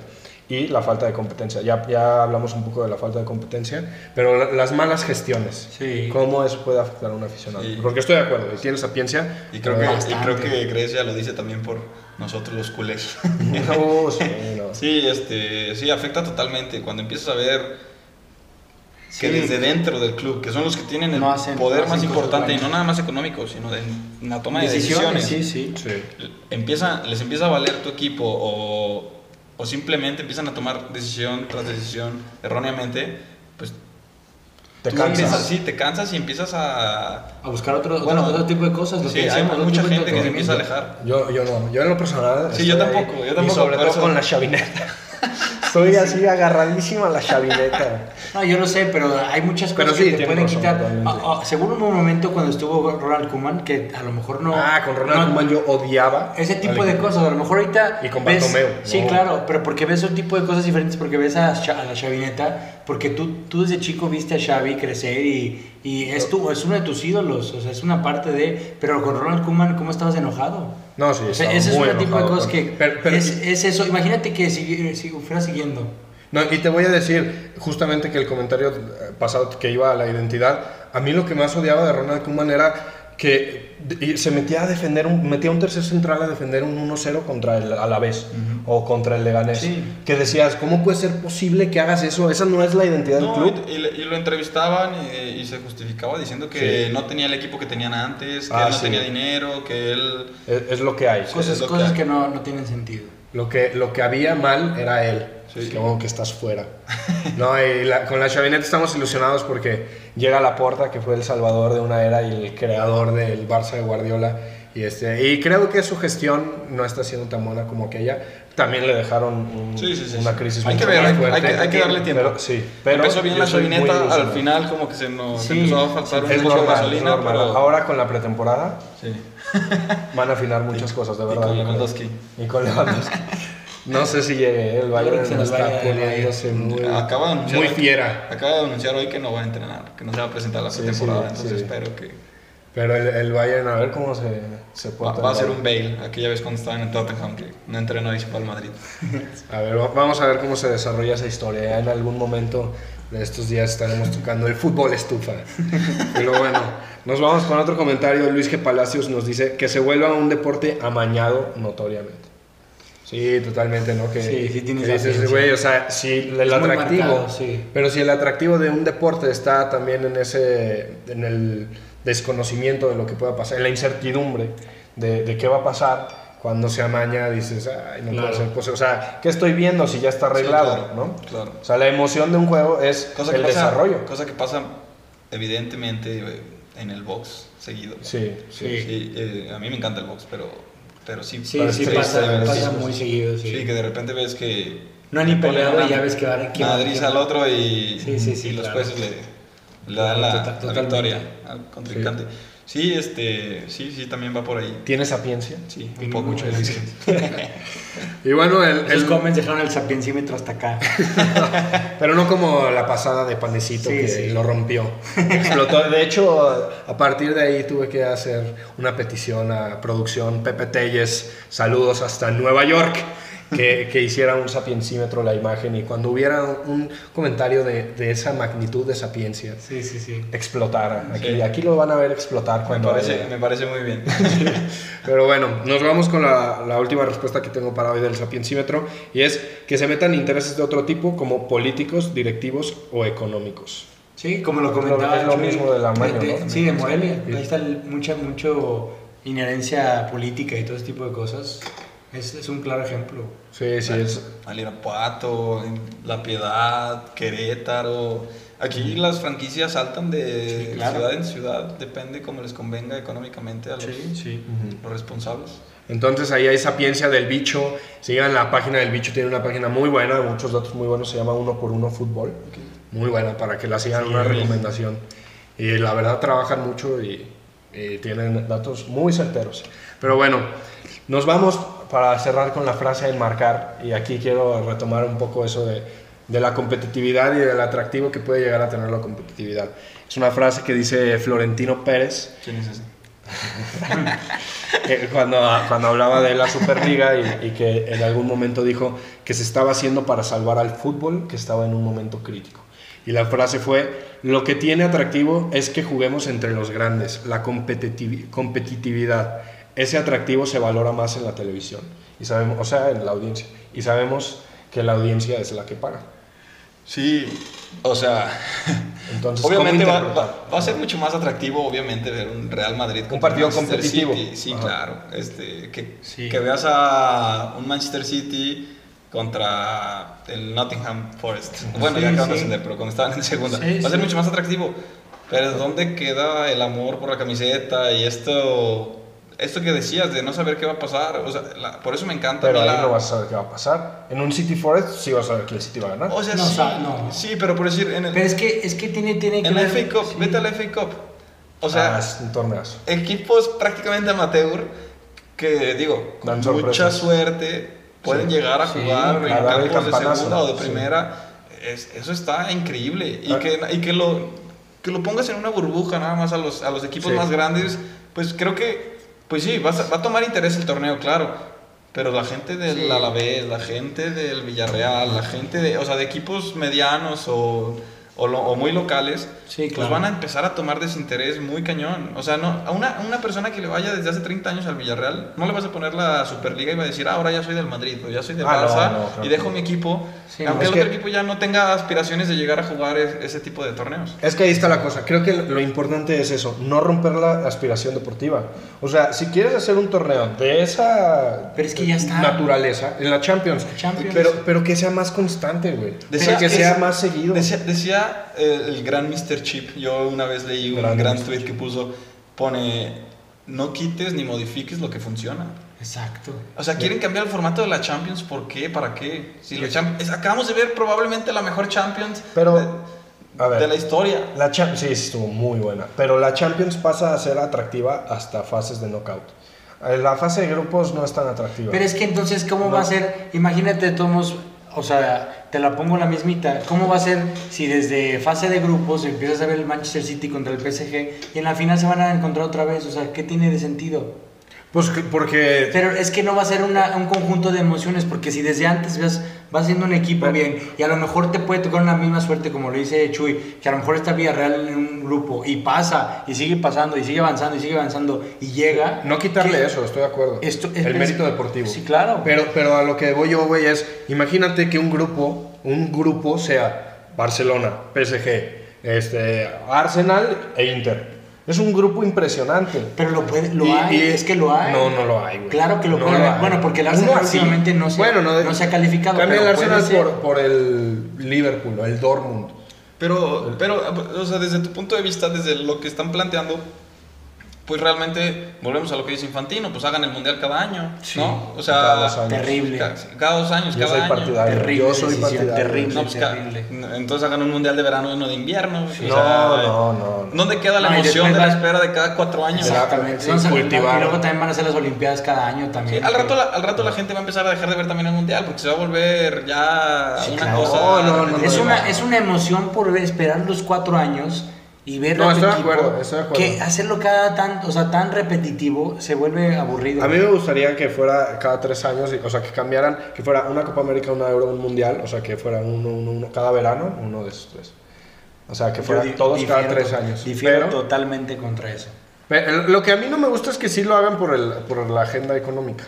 y la falta de competencia. Ya, ya hablamos un poco de la falta de competencia, pero la- las malas gestiones. Sí. ¿Cómo eso puede afectar a un aficionado? Sí. Porque estoy de acuerdo, y tiene sapiencia. Y creo, que, y creo que Grecia lo dice también por nosotros los culés. No, sí, no. Sí, este, sí, afecta totalmente. Cuando empiezas a ver que Sí. desde dentro del club, que son los que tienen el No hacen- poder no más importante, y no nada más económico, sino de, en la toma de Decisiones, decisiones, sí, sí. Sí. Empieza, les empieza a valer tu equipo o, o simplemente empiezan a tomar decisión tras decisión erróneamente, pues Te cansas. empiezas- sí, te cansas y empiezas a... A buscar otro, Bueno, otro, otro tipo de cosas. Sí, que hay mucha gente que se empieza a alejar. Yo, yo no, yo en lo personal. Sí, yo tampoco, yo Y tampoco, sobre por todo eso- con la chavineta. Estoy así agarradísimo a la chavineta. No, yo lo sé, pero hay muchas cosas sí, que te pueden razón, quitar. Ah, ah, seguro hubo un momento cuando estuvo Ronald Koeman que a lo mejor no. ah, con Ronald no- Koeman yo odiaba. Ese tipo de cosas, a lo mejor ahorita. Y con ves- Bartomeu, Sí, no. claro, pero porque ves un tipo de cosas diferentes, porque ves a, a la Chavineta, porque tú, tú desde chico viste a Xavi crecer y, y es, tu, es uno de tus ídolos, o sea, es una parte de. Pero con Ronald Koeman, ¿cómo estabas enojado? No, sí, O sea, estaba ese es un tipo de cosas que. Pero- pero- es, es eso, imagínate que si, si fuera siguiendo. No, y te voy a decir justamente que el comentario eh, pasado que iba a la identidad, a mí lo que más odiaba de Ronald Koeman era que se metía a defender, un, metía un tercer central a defender un 1-0 contra el Alavés o contra el Leganés. Sí. Que decías, ¿cómo puede ser posible que hagas eso? Esa no es la identidad No, del club. y, y lo entrevistaban y, y se justificaba diciendo que Sí. no tenía el equipo que tenían antes, que Ah, él no sí. tenía dinero, que él... Es, es lo que hay. Cosas, lo que cosas hay. que no, no tienen sentido. Lo que, lo que había mal era él. Sí. Como que estás fuera. No, y la- con la chavineta estamos ilusionados porque llega Laporta, que fue el salvador de una era y el creador del Barça de Guardiola. Y, este, y creo que su gestión no está siendo tan buena como aquella. También le dejaron un- Sí, sí, sí, una sí. crisis Hay que ver, hay- fuerte. hay que- hay que darle tiempo. Pero, sí, pero Empezó bien la chavineta, al final como que se nos Sí, empezó a faltar un mucho de gasolina, pero... Ahora con la pretemporada Sí. van a afinar muchas cosas, de Y verdad. con yo creo. Lewandowski. Y con Lewandowski. No sé si llegue, ¿eh? el Bayern que se nos está poniéndose muy, Acaba de anunciar muy hoy- fiera. Acaba de anunciar hoy que no va a entrenar, que no se va a presentar la Sí, pretemporada, sí, entonces sí. espero que Pero el, el Bayern, a ver cómo se, se va, porta. va a ser un Bale, aquella vez cuando estaba en el Tottenham que no entrenó y se fue al Madrid. A ver, va- vamos a ver cómo se desarrolla esa historia. Ya en algún momento de estos días estaremos tocando el fútbol estufa. Pero bueno, nos vamos con otro comentario. Luis G. Palacios nos dice que se vuelva un deporte amañado notoriamente. Sí, totalmente, ¿no? Que, Sí, sí tienes que dices, güey, o sea, si el Es atractivo, marcado, sí. pero si el atractivo de un deporte está también en ese, en el desconocimiento de lo que pueda pasar, en la incertidumbre de, de qué va a pasar, cuando se amaña dices, ay, no Claro. puede ser posible. O sea, ¿qué estoy viendo si ya está arreglado, Sí, claro, no? claro. O sea, la emoción de un juego es Cosa el pasa, desarrollo. Cosa que pasa evidentemente eh, en el box seguido. Sí, sí. Sí, eh, a mí me encanta el box, pero, pero sí, Sí, sí, pasa, pasa muy seguido, sí. Sí, que de repente ves que No han ni peleado y ya ves que van que Madrid al otro y, Sí, sí, sí, y los claro. jueces le, le dan la, Total- la victoria al contrincante. Sí. este, sí, sí, también va por ahí. ¿Tiene sapiencia? Sí, un poco. mucho. Y bueno, el, Esos el- comments dejaron el sapiencímetro hasta acá. pero no como la pasada de Panecito Sí, que sí. lo rompió. Explotó. De hecho, a partir de ahí tuve que hacer una petición a producción Pepe Telles, saludos hasta Nueva York, que, que hiciera un sapiencímetro la imagen y cuando hubiera un comentario de, de esa magnitud de sapiencia, Sí, sí, sí. explotara. Aquí, aquí lo van a ver explotar Me cuando parece, haya- me parece muy bien. Pero bueno, nos vamos con la, la última respuesta que tengo para hoy del sapiencímetro y es que se metan intereses de otro tipo como políticos, directivos o económicos. Sí, como lo comentaba. es lo mismo de- de- ¿no? Sí, de Morelia. Ahí está mucha mucho inherencia política y todo ese tipo de cosas. Es, es un claro ejemplo. Sí, sí, es, Al Irapuato, La Piedad, Querétaro. Aquí las franquicias saltan de Sí, claro. ciudad en ciudad, depende cómo les convenga económicamente a los, sí. los responsables. Entonces ahí hay sapiencia del bicho. Sigan la página del bicho, tiene una página muy buena, muchos datos muy buenos, se llama Uno por Uno Fútbol. Muy buena para que la sigan, Sí, una recomendación. Y la verdad trabajan mucho y, y tienen datos muy certeros. Pero bueno, nos vamos para cerrar con la frase de enmarcar. Y aquí quiero retomar un poco eso de, de la competitividad y del atractivo que puede llegar a tener la competitividad. Es una frase que dice Florentino Pérez, ¿Quién es ese? cuando, cuando hablaba de la Superliga y, y que en algún momento dijo que se estaba haciendo para salvar al fútbol que estaba en un momento crítico. Y la frase fue, lo que tiene atractivo es que juguemos entre los grandes, la competitivi- competitividad. Ese atractivo se valora más en la televisión, y sabemos, o sea, en la audiencia. Y sabemos que la audiencia es la que paga. Sí, o sea, Entonces, ¿cómo obviamente va, interpretar? va- va a ser mucho más atractivo, obviamente, ver un Real Madrid contra partido Manchester competitivo. City. Sí, Ajá. claro. Este, que, Sí. que veas a un Manchester City contra el Nottingham Forest. Bueno, Sí, ya acaban de sí. ascender, pero cuando estaban en segunda. Va a ser mucho más atractivo. Pero ¿dónde queda el amor por la camiseta y esto... Esto que decías de no saber qué va a pasar, o sea, la- por eso me encanta. a Pero ahí la- no vas a saber qué va a pasar. En un City Forest sí vas a saber que el City va a ganar. O sea, No, sí, o sea, no. sí, pero por decir, en el, Pero es que, es que tiene, tiene que en la FA Cup, sí. vete a la FA Cup. O sea, Ah, es un torneazo. equipos prácticamente amateur que, digo, con Dan mucha suerte pueden Sí. llegar a Sí, jugar en campos de segunda o de sí. primera. Es- eso está increíble. Y, Ah. que, y que, lo, que lo pongas en una burbuja nada más a los, a los equipos Sí. más grandes, pues creo que, pues sí, a- va a tomar interés el torneo, claro. Pero la gente del Sí. Alavés, la gente del Villarreal, la gente de, o sea, de equipos medianos o, o, lo- o muy locales, Sí, pues van a empezar a tomar desinterés muy cañón. O sea, no, a, una, a una persona que le vaya desde hace 30 años al Villarreal, no le vas a poner la Superliga y va a decir, ah, ahora ya soy del Madrid o ya soy del Ah, Barça no, claro y dejo mi equipo, Sí, aunque el que- otro equipo ya no tenga aspiraciones de llegar a jugar es- ese tipo de torneos. Es que ahí está la cosa. Creo que lo importante es eso, no romper la aspiración deportiva. O sea, si quieres hacer un torneo de esa Pero es que ya está. naturaleza, en la Champions, Champions. Pero, pero que sea más constante, güey. Decía que que sea es- más seguido. Decía, decía el, el gran Mr. Chip, yo una vez leí un Gran gran tweet que puso, pone, no quites ni modifiques lo que funciona. Exacto. O sea, quieren cambiar el formato de la Champions, ¿por qué? ¿Para qué? Si es- acabamos de ver probablemente la mejor Champions Pero, de, a ver. de la historia. La Cha- sí, estuvo muy buena. Pero la Champions pasa a ser atractiva hasta fases de knockout. Eh, La fase de grupos no es tan atractiva. Pero es que entonces, ¿cómo No. va a ser? Imagínate, Tomos, o sea, te la pongo la mismita. ¿Cómo va a ser si desde fase de grupos empiezas a ver el Manchester City contra el PSG y en la final se van a encontrar otra vez? O sea, ¿qué tiene de sentido? Pues que- porque Pero es que no va a ser una- un conjunto de emociones, porque si desde antes vas, vas siendo un equipo Pero- bien y a lo mejor te puede tocar una misma suerte, como lo dice Chuy, que a lo mejor está Villarreal en un grupo y pasa y sigue pasando y sigue avanzando y sigue avanzando y llega. no quitarle que- eso, estoy de acuerdo. Esto- es- el es- mérito deportivo. Sí, claro. Pero, pero a lo que voy yo, güey, es, imagínate que un grupo, un grupo sea Barcelona, PSG, este, Arsenal e Inter. Es un grupo impresionante. Pero lo puede, lo Y- hay, y- es que lo hay. No, no lo hay, güey. Claro que lo No puede. Bueno, porque el Arsenal últimamente no se, Bueno, no, no se ha calificado. Cambia el Arsenal por, por el Liverpool, o el Dortmund. Pero, pero, o sea, desde tu punto de vista, desde lo que están planteando, pues realmente volvemos a lo que dice Infantino, pues hagan el mundial cada año, Sí, ¿no? O sea, cada dos años. Terrible. Cada, cada dos años, Yo cada soy año. partidario. Terrible Yo soy partidario. terrible. No, pues, ca- terrible. entonces hagan un mundial de verano y uno de invierno. o No, sea, no, no, no. ¿Dónde queda la No, emoción de la espera de cada cuatro años? Exactamente. Sí, cultivar. Y luego también van a ser las Olimpiadas cada año Sí, también. al, rato la, al rato la gente va a empezar a dejar de ver también el mundial porque se va a volver ya Sí, una claro. cosa. No, no, no, es, no, una, no. es una emoción por ver, esperar los cuatro años y ver No, a tu estoy de acuerdo, estoy de acuerdo. que hacerlo cada tan, o sea, tan repetitivo se vuelve aburrido. A mí me gustaría que fuera cada tres años, o sea, que cambiaran, que fuera una Copa América, una Euro, un Mundial, o sea, que fuera uno, uno, uno cada verano, uno de esos tres. O sea, que Yo fuera di- todos cada difiero tres to- años. Difiero Pero, totalmente contra eso. pero lo que a mí no me gusta es que sí lo hagan por, el, por la agenda económica.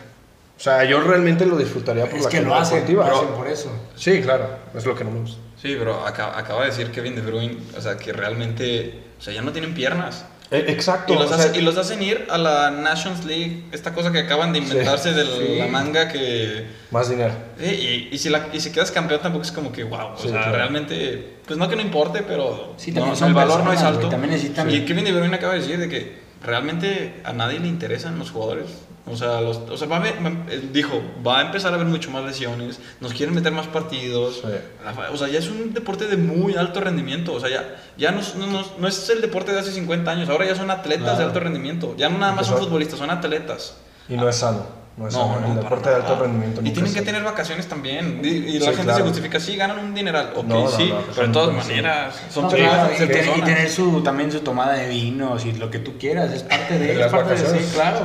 O sea, yo realmente lo disfrutaría por Es la que lo hacen, deportiva. lo hacen por eso. Sí, claro, es lo que no me gusta. Sí, pero acaba, acaba de decir Kevin De Bruyne, o sea, que realmente, o sea, ya no tienen piernas. Eh, exacto. Y los, o hace- sea, y los hacen ir a la Nations League, esta cosa que acaban de inventarse de sí. la manga que... Más dinero. Sí, y, y si la, y si quedas campeón tampoco es como que, wow, o Sí, sea, claro. realmente, pues no que no importe, pero Sí, no, son el valor no es alto. también necesitan- Y Kevin De Bruyne acaba de decir de que realmente a nadie le interesan los jugadores. O sea, los, o sea va a dijo, va a empezar a haber mucho más lesiones, nos quieren meter más partidos. Sí. O sea, ya es un deporte de muy alto rendimiento. O sea, ya, ya no, es- no, es el deporte de hace 50 años, ahora ya son atletas de alto rendimiento. Ya no nada más son futbolistas, son atletas. Y no es sano. No es No, el deporte de alto rendimiento. Y tienen que tener vacaciones también. Y, y la Sí, gente claro. se justifica, sí, ganan un dineral. Ok, No, no, sí, no, pero de todas maneras son y, te- y personas. tener su, también su tomada de vinos y lo que tú quieras, es parte de, De es las parte de vacaciones. sí, claro.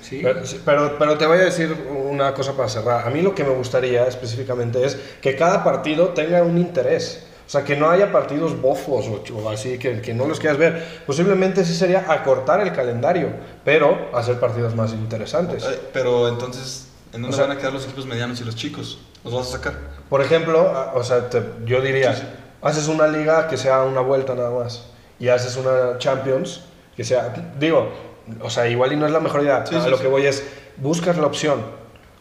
Sí. Pero, sí, pero, pero te voy a decir una cosa para cerrar. A mí lo que me gustaría específicamente es que cada partido tenga un interés. O sea, que no haya partidos bofos o, o así, que, que no los quieras ver. Posiblemente sí sería acortar el calendario, pero hacer partidos más interesantes. Eh, Pero entonces, ¿en dónde O sea- van a quedar los equipos medianos y los chicos? ¿Los vas a sacar? Por ejemplo, o sea, te- yo diría, Sí, sí. haces una liga que sea una vuelta nada más y haces una Champions que sea, digo, o sea, igual y no es la mejor idea. Sí, a lo que voy es, buscas la opción,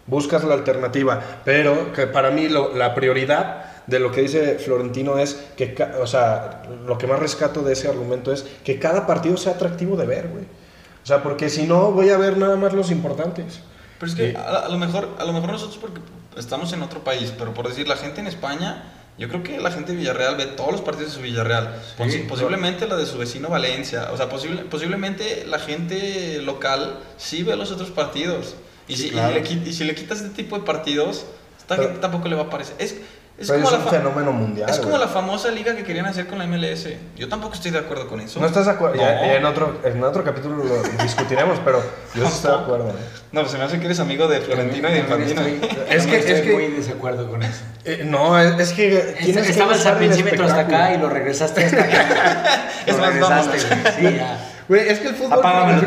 buscas la alternativa, pero que para mí lo- la prioridad de lo que dice Florentino es que, o sea, lo que más rescato de ese argumento es que cada partido sea atractivo de ver, güey. O sea, porque si no voy a ver nada más los importantes. Pero es que Sí. a, lo mejor, a lo mejor nosotros porque estamos en otro país, pero por decir, la gente en España, yo creo que la gente de Villarreal ve todos los partidos de su Villarreal. Posi- posiblemente la de su vecino Valencia. O sea, posible- posiblemente la gente local sí ve los otros partidos. Y, Sí, si, y claro. le, qui- y si le quitas este tipo de partidos, esta Pero- gente tampoco le va a parecer. Es, Es Pero como, es la un fenómeno mundial. es como güey. la famosa liga que querían hacer con la MLS. Yo tampoco estoy de acuerdo con eso. No estás de acuerdo. No. Ya, ya en, otro, en otro capítulo lo discutiremos, pero yo sí estoy de acuerdo. ¿eh? No, pues se me hace que eres amigo de Florentino y de Infantino. estoy- Es que- es estoy que- muy en desacuerdo con eso. Eh, no, es, es que tienes que Estabas buscar al principio hasta acá y lo regresaste hasta acá. Es Lo más, regresaste, güey. Sí, ya. Güey, es que el fútbol, Apágame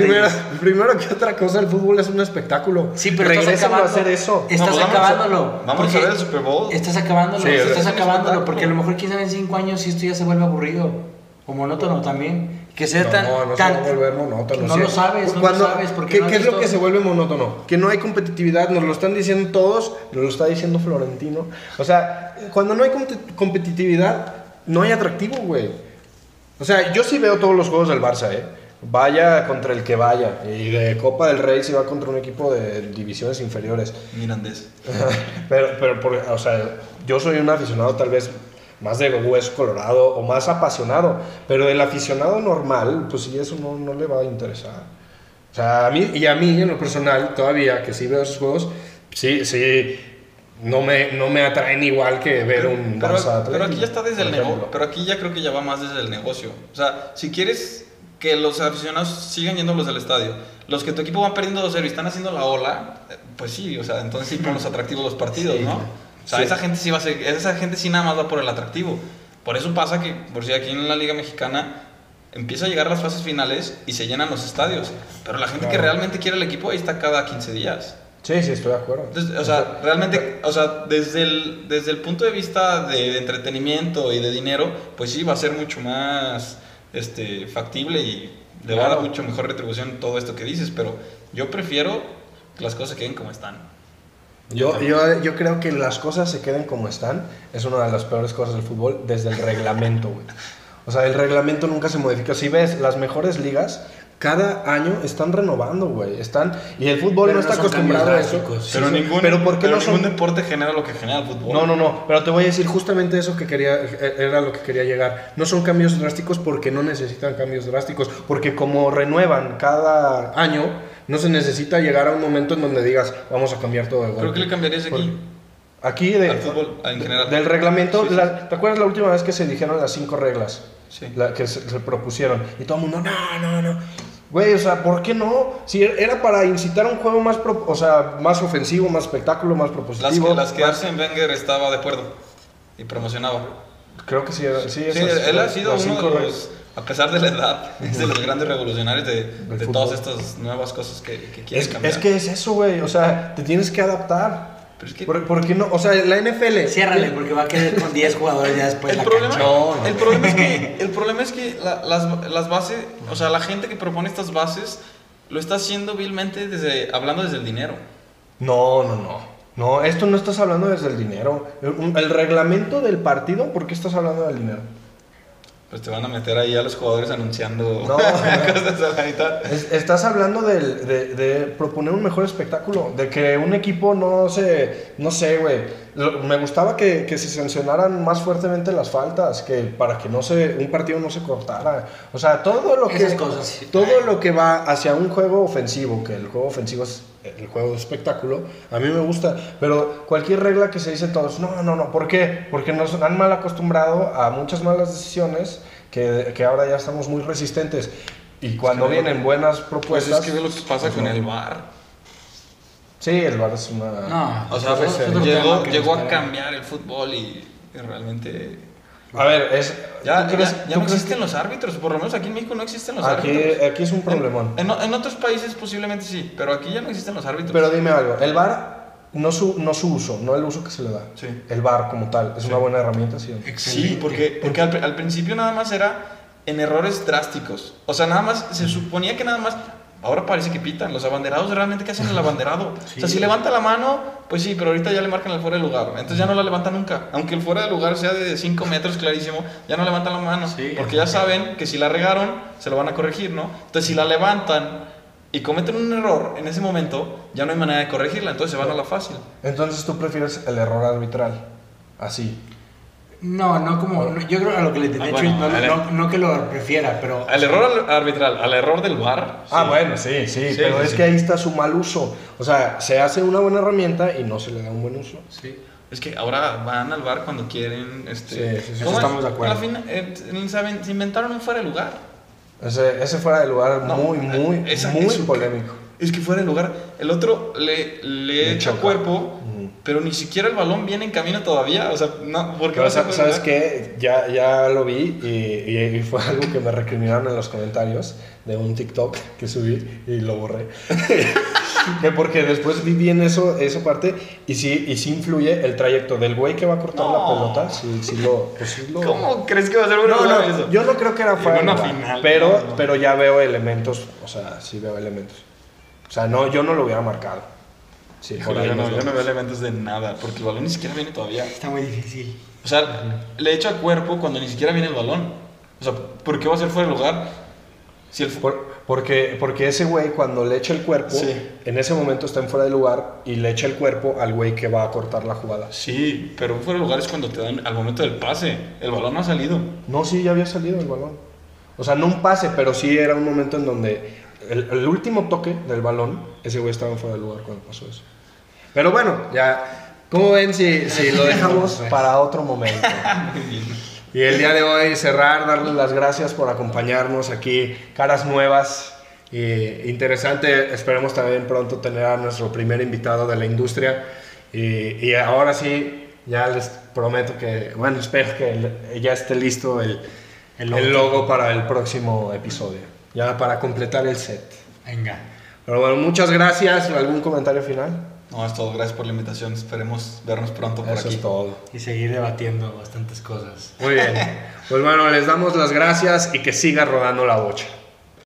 primero, que otra cosa, el fútbol es un espectáculo. Sí, pero estás acabando. a hacer eso. Estás No, vamos a- acabándolo. vamos a ver el Super Bowl. Estás acabándolo. Sí, estás acabándolo. Porque a lo mejor quizás en cinco años si esto ya se vuelve aburrido. O monótono también. Que sea No, tan. no se tan- va a volver monótono. No sí. lo sabes, no Cuando- lo sabes. Porque ¿Qué, no qué es lo que se vuelve monótono? Que no hay competitividad, nos lo están diciendo todos, nos lo está diciendo Florentino. O sea, cuando no hay compet- competitividad, no hay atractivo, güey. O sea, yo sí veo todos los juegos del Barça, ¿eh? Vaya contra el que vaya. Y de Copa del Rey si va contra un equipo de divisiones inferiores. Mirandés. pero, pero por- o sea, yo soy un aficionado tal vez más de hueso colorado o más apasionado, pero el aficionado normal, pues sí, eso no, no le va a interesar. O sea, a mí, y a mí en lo personal, todavía que sí veo esos juegos, sí, sí, no me, no me atraen igual que ver un Pero, Barça pero aquí ya está desde el negocio. Pero aquí ya creo que ya va más desde el negocio. O sea, si quieres que los aficionados sigan yendo a los del estadio, los que tu equipo van perdiendo 2-0 y están haciendo la ola, eh, pues sí, o sea, entonces sí pon los atractivos los partidos, Sí. ¿no? O sea, Sí. esa gente sí va a ser, esa gente sí nada más va por el atractivo. Por eso pasa que, por si aquí en la Liga Mexicana empieza a llegar las fases finales y se llenan los estadios. Pero la gente que Claro. realmente quiere el equipo ahí está cada 15 días. Sí, sí, estoy de acuerdo. Entonces, o sea, realmente, o sea, desde el, desde el punto de vista de, de entretenimiento y de dinero, pues sí, va a ser mucho más este, factible y le va a dar mucho mejor retribución todo esto que dices, pero yo prefiero que las cosas queden como están. Yo, yo, yo creo que las cosas se queden como están es una de las peores cosas del fútbol desde el reglamento, güey. O sea, el reglamento nunca se modifica. Si ves las mejores ligas, cada año están renovando, güey. Están y el fútbol Pero no está acostumbrado a eso. Sí, pero sí. ningún, pero ¿por qué pero no son ningún deporte genera lo que genera el fútbol. no, no, no, pero te voy a decir justamente eso que quería, era lo que quería llegar. No son cambios drásticos porque no necesitan cambios drásticos, porque como renuevan cada año, no se necesita llegar a un momento en donde digas, vamos a cambiar todo de golpe. ¿Pero qué le cambiarías aquí? Aquí de, Al fútbol, en general. del reglamento, Sí, sí. la- ¿te acuerdas la última vez que se dijeron las cinco reglas? Sí. La que se, se propusieron. Y todo el mundo, no, no, no. Güey, o sea, ¿por qué no? Si era para incitar a un juego más, pro- o sea, más ofensivo, más espectáculo, más Las propositivo. que, las que Arsene Wenger estaba de acuerdo y promocionaba. Creo que sí, era- sí, Sí, esas- él ha sido las uno de reglas. los, a pesar de la edad, es de los grandes revolucionarios de, de todas estas nuevas cosas que, que quieren Es, cambiar. es que es eso, güey. O sea, te tienes que adaptar. Pero es que- ¿Por, por qué no? O sea, la NFL. Ciérrale, porque va a quedar con 10 jugadores ya después el la problema, no, el no. problema es que, el problema es que la- las, las bases, o sea, la gente que propone estas bases lo está haciendo vilmente desde, hablando desde el dinero. No, no, no. No, esto no estás hablando desde el dinero. El, el reglamento del partido, ¿por qué estás hablando del dinero? Pues te van a meter ahí a los jugadores anunciando No. cosas a la mitad. Es- estás hablando de, de proponer un mejor espectáculo, de que un equipo no se, no sé, güey. Me gustaba que, que se sancionaran más fuertemente las faltas, que para que no se, un partido no se cortara. O sea, todo lo que, Esas cosas, sí. todo lo que va hacia un juego ofensivo, que el juego ofensivo es el juego de espectáculo, a mí me gusta. Pero cualquier regla que se dice todos, no, no, no, ¿por qué? Porque nos han mal acostumbrado a muchas malas decisiones que, que ahora ya estamos muy resistentes. Y cuando que- vienen buenas Pues propuestas. es que ve lo que pasa pues con no. el VAR. Sí, el VAR es una. No, O sea, tema llegó, que llegó a cambiar el fútbol y, y realmente... A ver, es. Ya, ¿tú crees- ya, ya tú no crees existen los árbitros, por lo menos aquí en México no existen los Aquí, árbitros. aquí es un problemón. En, en- en otros países posiblemente sí, pero aquí ya no existen los árbitros. Pero dime algo, el VAR, no su, no su uso, no el uso que se le da. Sí. El VAR como tal, es una buena herramienta, sí. Sí, porque, porque al, al principio nada más era en errores drásticos. O sea, nada más, se suponía que nada más... Ahora parece que pitan. Los abanderados realmente, ¿qué hacen el abanderado? O sea, Sí. si levanta la mano, pues sí, pero ahorita ya le marcan el fuera de lugar. Entonces ya no la levanta nunca. Aunque el fuera de lugar sea de 5 metros clarísimo, ya no levantan la mano. Sí, porque ya sí. saben que si la regaron, se lo van a corregir, ¿no? Entonces si la levantan y cometen un error en ese momento, ya no hay manera de corregirla. Entonces se van a la fácil. Entonces tú prefieres el error arbitral, así. No, no como. no, yo creo a lo que le de Ah, hecho, bueno, no, ale- no- no que lo prefiera, pero. Al error al- arbitral, al error del VAR. Ah, sí. bueno, sí, sí, Sí, pero sí, es sí. que ahí está su mal uso. O sea, se hace una buena herramienta y no se le da un buen uso. Sí. Es que ahora van al bar cuando quieren. Este, Sí, sí, sí, ¿cómo es? estamos de acuerdo. A la fin, eh, se se inventaron un fuera de lugar. Ese, ese fuera de lugar No, muy, muy, esa- muy polémico. Es que fuera de lugar. El otro le, le Le echa choca. cuerpo. Pero ni siquiera el balón viene en camino todavía. O sea, no, ¿por qué Pero ¿sabes lugar? qué? Ya, ya lo vi y, y- y fue algo que me recriminaron en los comentarios de un TikTok que subí y lo borré. que porque después vi bien eso, esa parte y sí, y sí influye el trayecto del güey que va a cortar la No. pelota. Sí, sí lo, pues sí lo- ¿Cómo crees que va a ser fuera No, no, eso? yo no creo que era fuera una final, pero, no, no. pero ya veo elementos, o sea, sí veo elementos. O sea, no, yo no lo hubiera marcado. Sí, ahí yo, no, yo no veo elementos de nada, porque el balón ni siquiera viene todavía. Está muy difícil. O sea, le echa cuerpo cuando ni siquiera viene el balón. O sea, ¿por qué va a ser fuera de lugar? Si el Por- porque, porque ese güey cuando le echa el cuerpo, Sí. en ese momento está en fuera de lugar y le echa el cuerpo al güey que va a cortar la jugada. Sí, pero fuera de lugar es cuando te dan al momento del pase. El balón no ha salido. No, sí, ya había salido el balón. O sea, no un pase, pero sí era un momento en donde el, el último toque del balón, ese güey estaba en fuera de lugar cuando pasó eso. Pero bueno, ya, ¿cómo ven si, si lo dejamos para otro momento? Y el día de hoy cerrar, darles las gracias por acompañarnos aquí, caras nuevas. Y interesante, esperemos también pronto tener a nuestro primer invitado de la industria. Y, y ahora sí, ya les prometo que, bueno, espero que el- ya esté listo el, El el logo. para el próximo episodio, ya para completar el set. Venga. Pero bueno, muchas gracias. ¿Algún comentario final? No, es todo. Gracias por la invitación. Esperemos vernos pronto por Eso aquí. es todo. Y seguir debatiendo bastantes cosas. Muy bien. Pues bueno, les damos las gracias y que siga rodando la bocha.